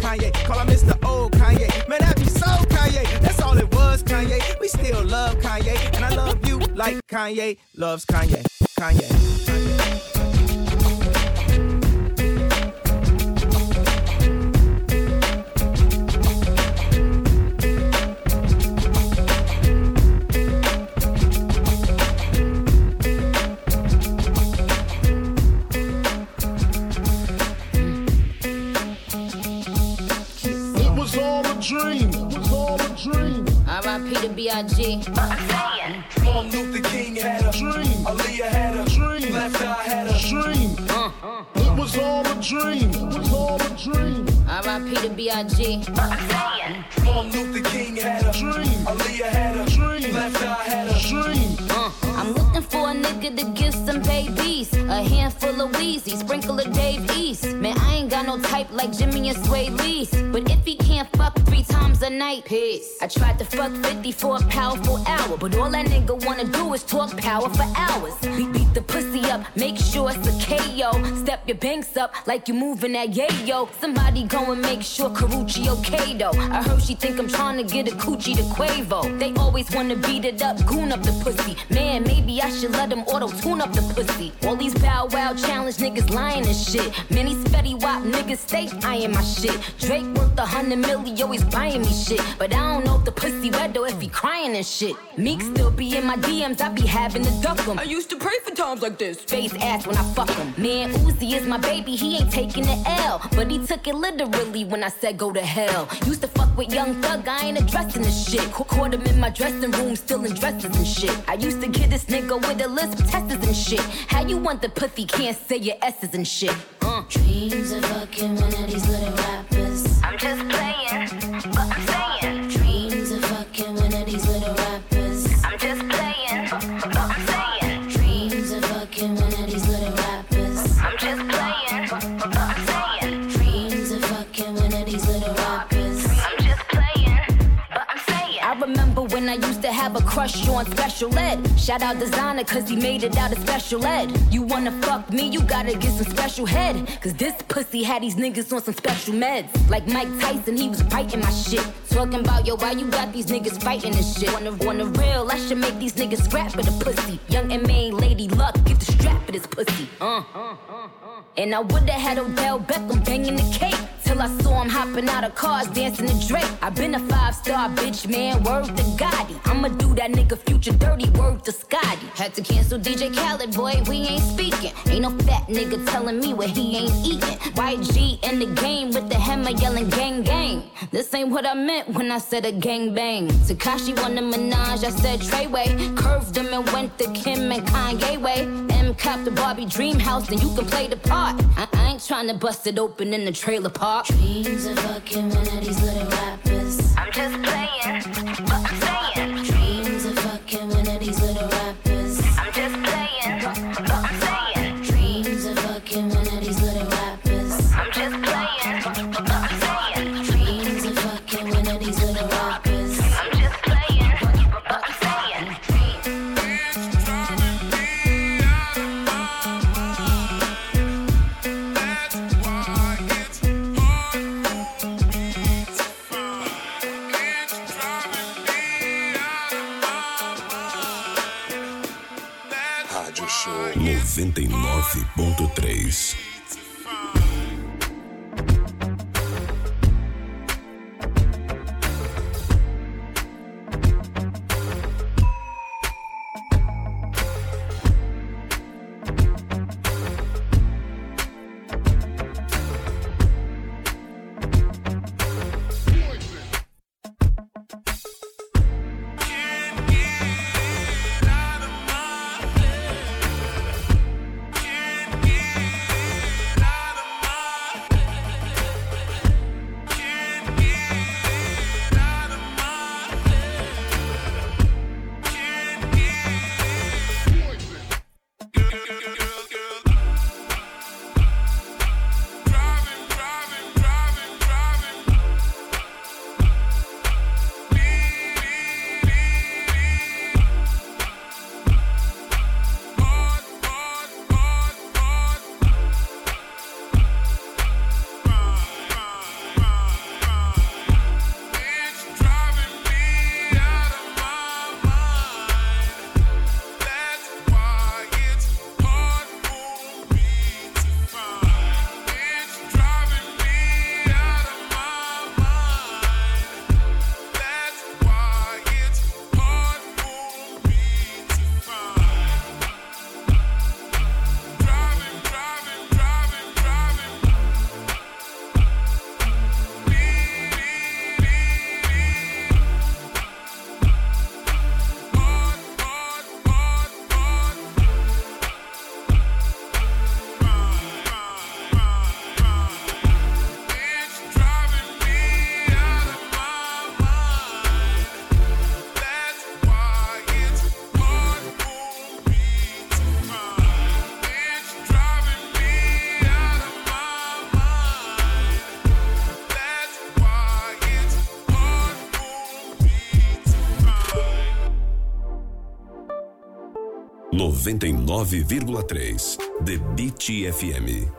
Speaker 27: Kanye? Call him Mr. Old Kanye. Man, that'd be so Kanye. That's all it was, Kanye. We still
Speaker 28: love Kanye, and I love you like Kanye loves Kanye. Kanye.
Speaker 24: It
Speaker 29: B.I.G.
Speaker 25: Martin Luther King had a dream. Aaliyah had a dream. Left Eye had a
Speaker 24: dream. It was all a dream. It was all a dream.
Speaker 29: R.I.P. to B.I.G.
Speaker 25: Martin Luther King had a dream. Aaliyah had a dream. Left Eye had a dream.
Speaker 29: Uh, I'm looking for a nigga to give some babies. A handful of Weezy, sprinkle of Dave East. Man, I ain't got no type like Jimmy and Swae Lee's. But if he can't fuck three times a night, peace. I tried to fuck 50 for a powerful hour. But all that nigga wanna do is talk power for hours. Beat, beat the pussy up, make sure it's a KO. Step your banks up like you moving that yayo. Somebody go and make sure Karrueche okay though. I heard she think I'm trying to get a coochie to Quavo. They always wanna beat it up, goon up the pussy. Man, maybe I should let them auto tune up the pussy. All these bow wow challenge niggas lying and shit. Many spetty wop niggas stay eyeing my shit. Drake worth a hundred million, always buying me shit. But I don't know if the pussy wet or if he crying and shit. Meek still be in my DMs, I be having to duck him. I used to pray for times like this. Face ass when I fuck him. Man, Uzi is my baby, he ain't taking the L. But he took it literally when I said go to hell. Used to fuck with young thug, I ain't addressing this shit. Ca- Caught him in my dressing room, still in dresses and shit. I used to get this nigga with a list of testers and shit. How you want the pussy, can't say your S's and shit. Uh. Dreams of fucking one of these little rappers. I'm just playing, to have on special ed. Shout out Desiigner, cause he made it out of special ed. You wanna fuck me, you gotta get some special head. Cause this pussy had these niggas on some special meds. Like Mike Tyson, he was biting my shit. Talking about, yo, why you got these niggas fighting this shit? On the real, I should make these niggas scrap for the pussy. Young M.A. Lady Luck, get the strap for this pussy. Uh. And I would've had Odell Beckham banging the cake. Till I saw him hopping out of cars, dancing to Drake. i been a five star bitch, man, word to Gotti. I'ma do that nigga future dirty, word to Scotty. Had to cancel DJ Khaled, boy, we ain't speaking. Ain't no fat nigga telling me what he ain't eating. YG in the game with the hammer yelling gang gang. This ain't what I meant when I said a gang bang. Tekashi won the Minaj, I said Treyway. Curved him and went to Kim and Kanye way. M cop the Barbie dream house, then you can play the part. I, I ain't trying to bust it open in the trailer park. Dreams of fucking one of these little rappers. I'm just playing,
Speaker 30: 99,3. The Beat FM.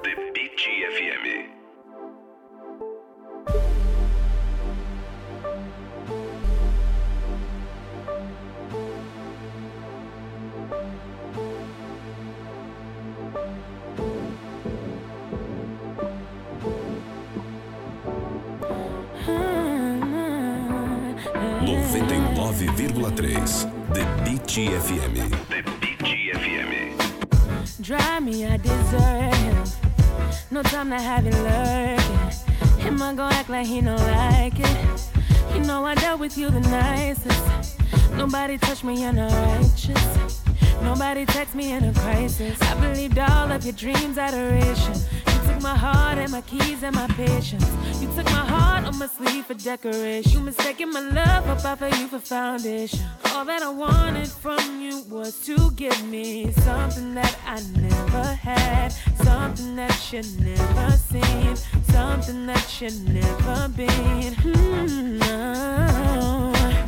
Speaker 30: The
Speaker 31: nicest. Nobody touched me in a righteous. Nobody text me in a crisis. I believed all of your dreams, adoration. You took my heart and my keys and my patience. You took my heart on my sleeve for decoration. You mistaken my love up off of you for foundation. All that I wanted from you was to give me something that I never had, something that you never seen, something that you never been. Hmm, no.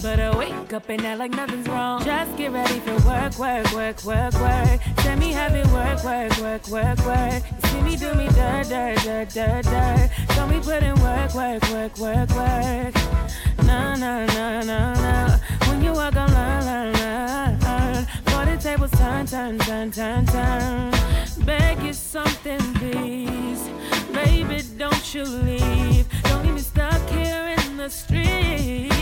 Speaker 31: But I wake up and act like nothing's wrong. Just get ready for work, work, work, work, work. Send me have it work, work, work, work, work. You see me do me dirt, dirt, dirt, dirt, dirt. Show me put in work, work, work, work, work. No, no, no, no, no. When you walk, I'm learn, learn, learn, learn. For the tables turn, turn, turn, turn, turn. Beg you something, please. Baby, don't you leave. Don't leave me stuck here the streets.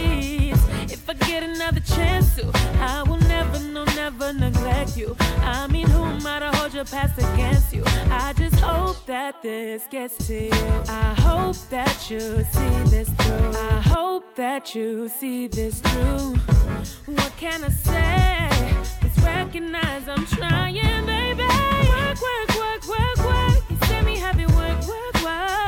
Speaker 31: If I get another chance to, I will never, no, never neglect you. I mean, who am I hold your past against you? I just hope that this gets to you. I hope that you see this through. I hope that you see this through. What can I say? Just recognize I'm trying, baby. Work, work, work, work, work. You see me it work, work, work.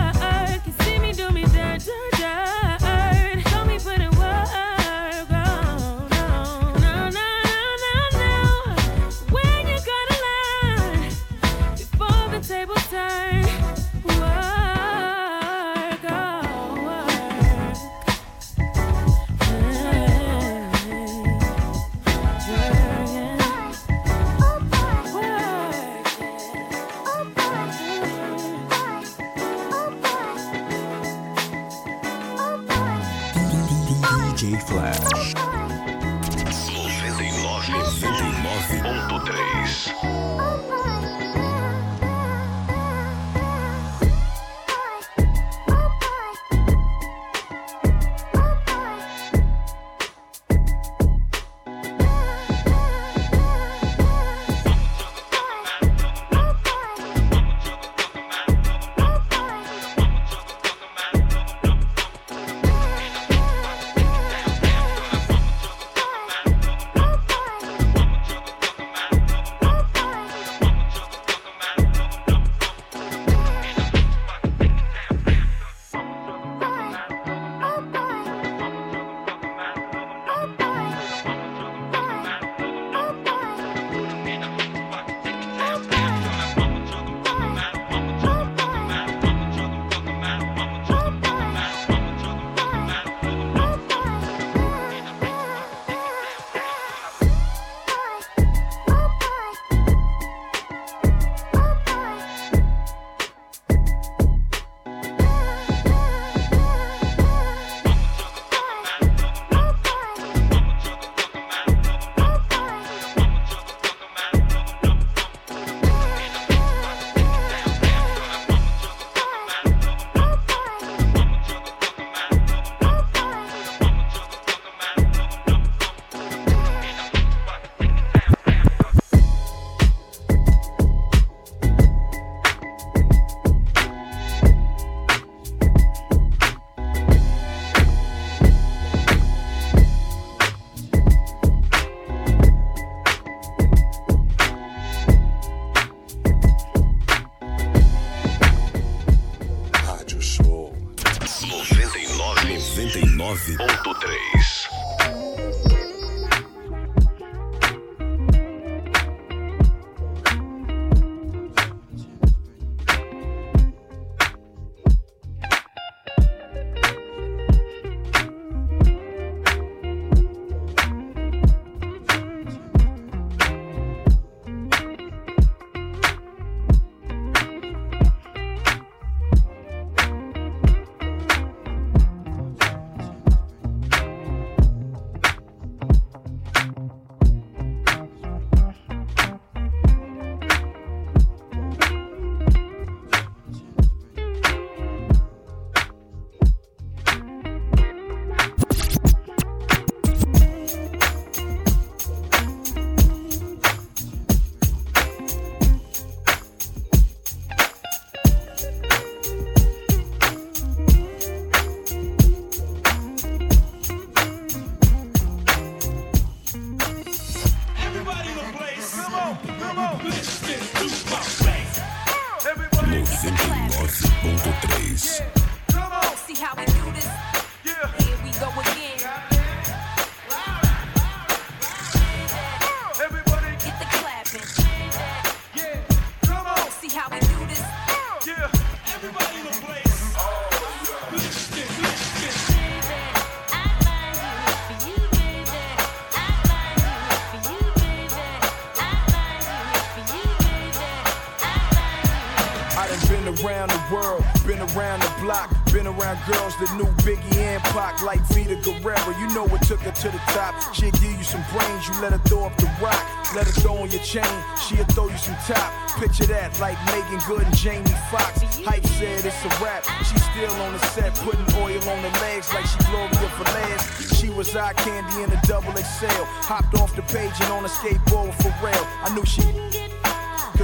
Speaker 32: Around new Biggie and Pac like Vida Guerra. You know what took her to the top. She'll give you some brains, you let her throw up the rock. Let her throw on your chain, she'll throw you some top. Picture that like Meagan Good and Jamie Foxx. Hype said it's a rap. She still on the set, putting oil on her legs like she Gloria Velez. She was eye candy in a double XL. Hopped off the page and on a skateboard for real. I knew she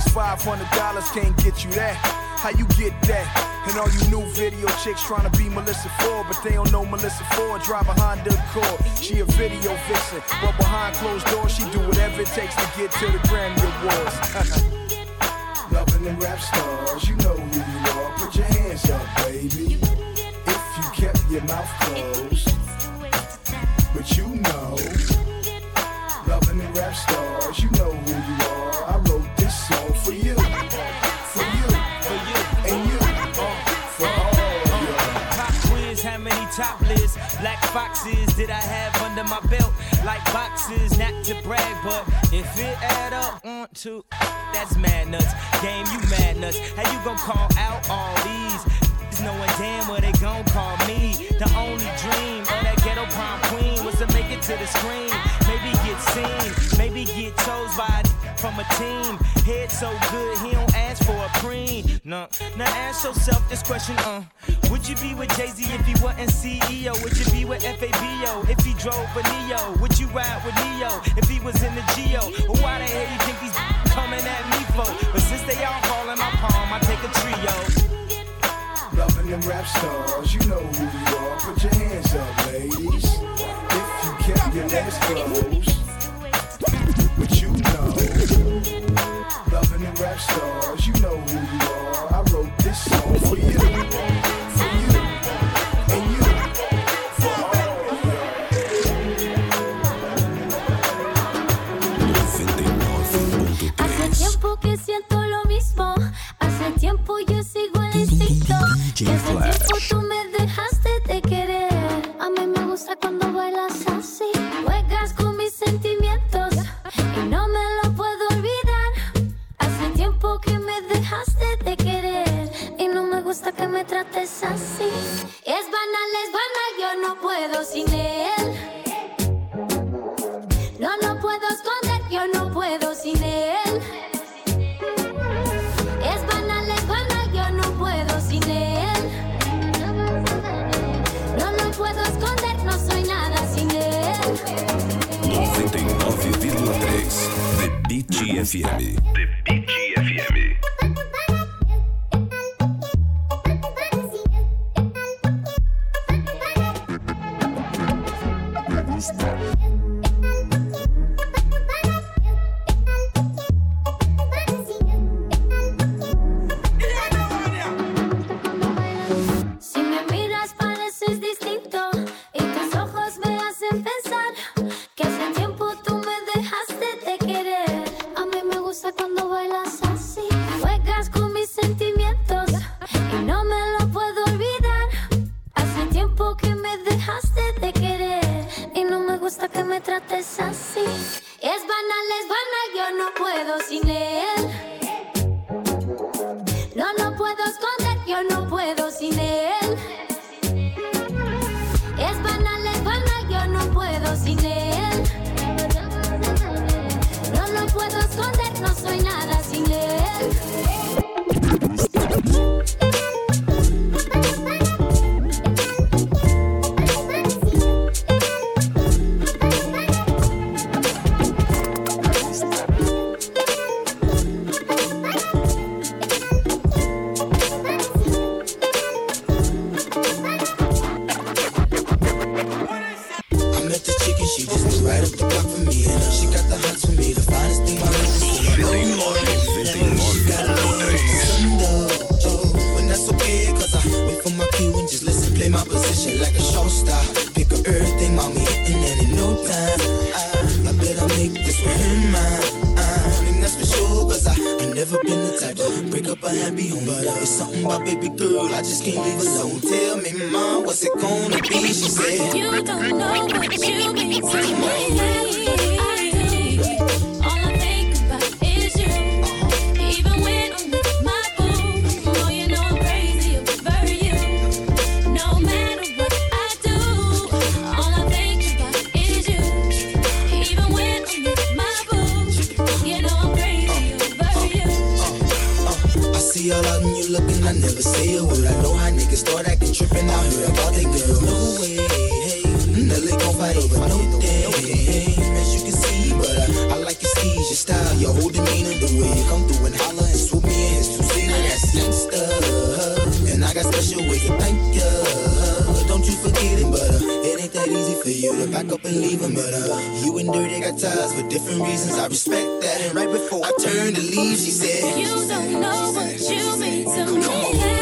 Speaker 32: $500 can't get you that. How you get that? And all you new video chicks trying to be Melissa Ford, but they don't know Melissa Ford. Drive a Honda Accord. She a video vixen, but behind closed doors, she do whatever it takes to get to the Grammy Awards. Loving them rap stars, you know who you are. Put your hands up, baby. If you kept your mouth closed,
Speaker 27: my belt? Like boxes, not to brag, but if it add up, on two, that's mad nuts. Game, you mad nuts. How you gon' call out all these? Knowing damn well they gon' call me. The only dream of that ghetto prom queen was to make it to the screen. Maybe get seen, maybe get chose by from a team. Head so good, he don't ask for a preen. No, now ask yourself this question, uh. Would you be with Jay Z if he wasn't CEO? Would you be with FABO if he drove a Neo? Would you ride with Neo if he was in the Geo? Or why the hell you think these coming at me for? But since they all fall in my palm, I take a trio.
Speaker 32: Loving them rap stars, you know who you are. Put your hands up, ladies. If you kept your legs closed, but you know. Loving them rap stars, you know who you are. I wrote this song for you,
Speaker 9: cuando bailas así. Juegas con mis sentimientos y no me lo puedo olvidar. Hace tiempo que me dejaste de querer y no me gusta que me trates así. Es banal, es banal, yo no puedo sin él.
Speaker 30: The
Speaker 33: she said.
Speaker 9: You don't know what you mean to me.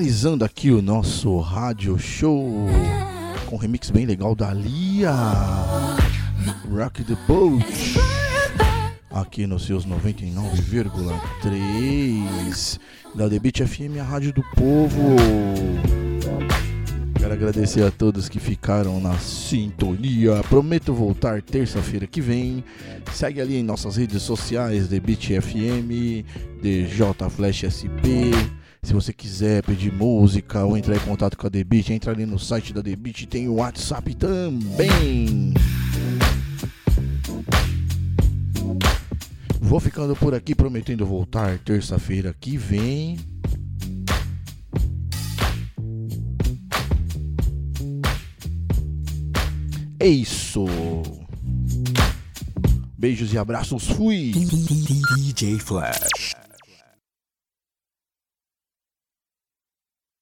Speaker 3: Finalizando aqui o nosso rádio show com um remix bem legal da Lia. Rock the Boat. Aqui nos seus 99,3 da The Beat FM, a rádio do povo. Quero agradecer a todos que ficaram na sintonia. Prometo voltar terça-feira que vem. Segue ali em nossas redes sociais, The Beat FM, DJ Flash SP. Se você quiser pedir música ou entrar em contato com a Beat, entra ali no site da Beat, tem o WhatsApp também. Vou ficando por aqui, prometendo voltar terça-feira que vem. É isso. Beijos e abraços. Fui.
Speaker 2: DJ Flash.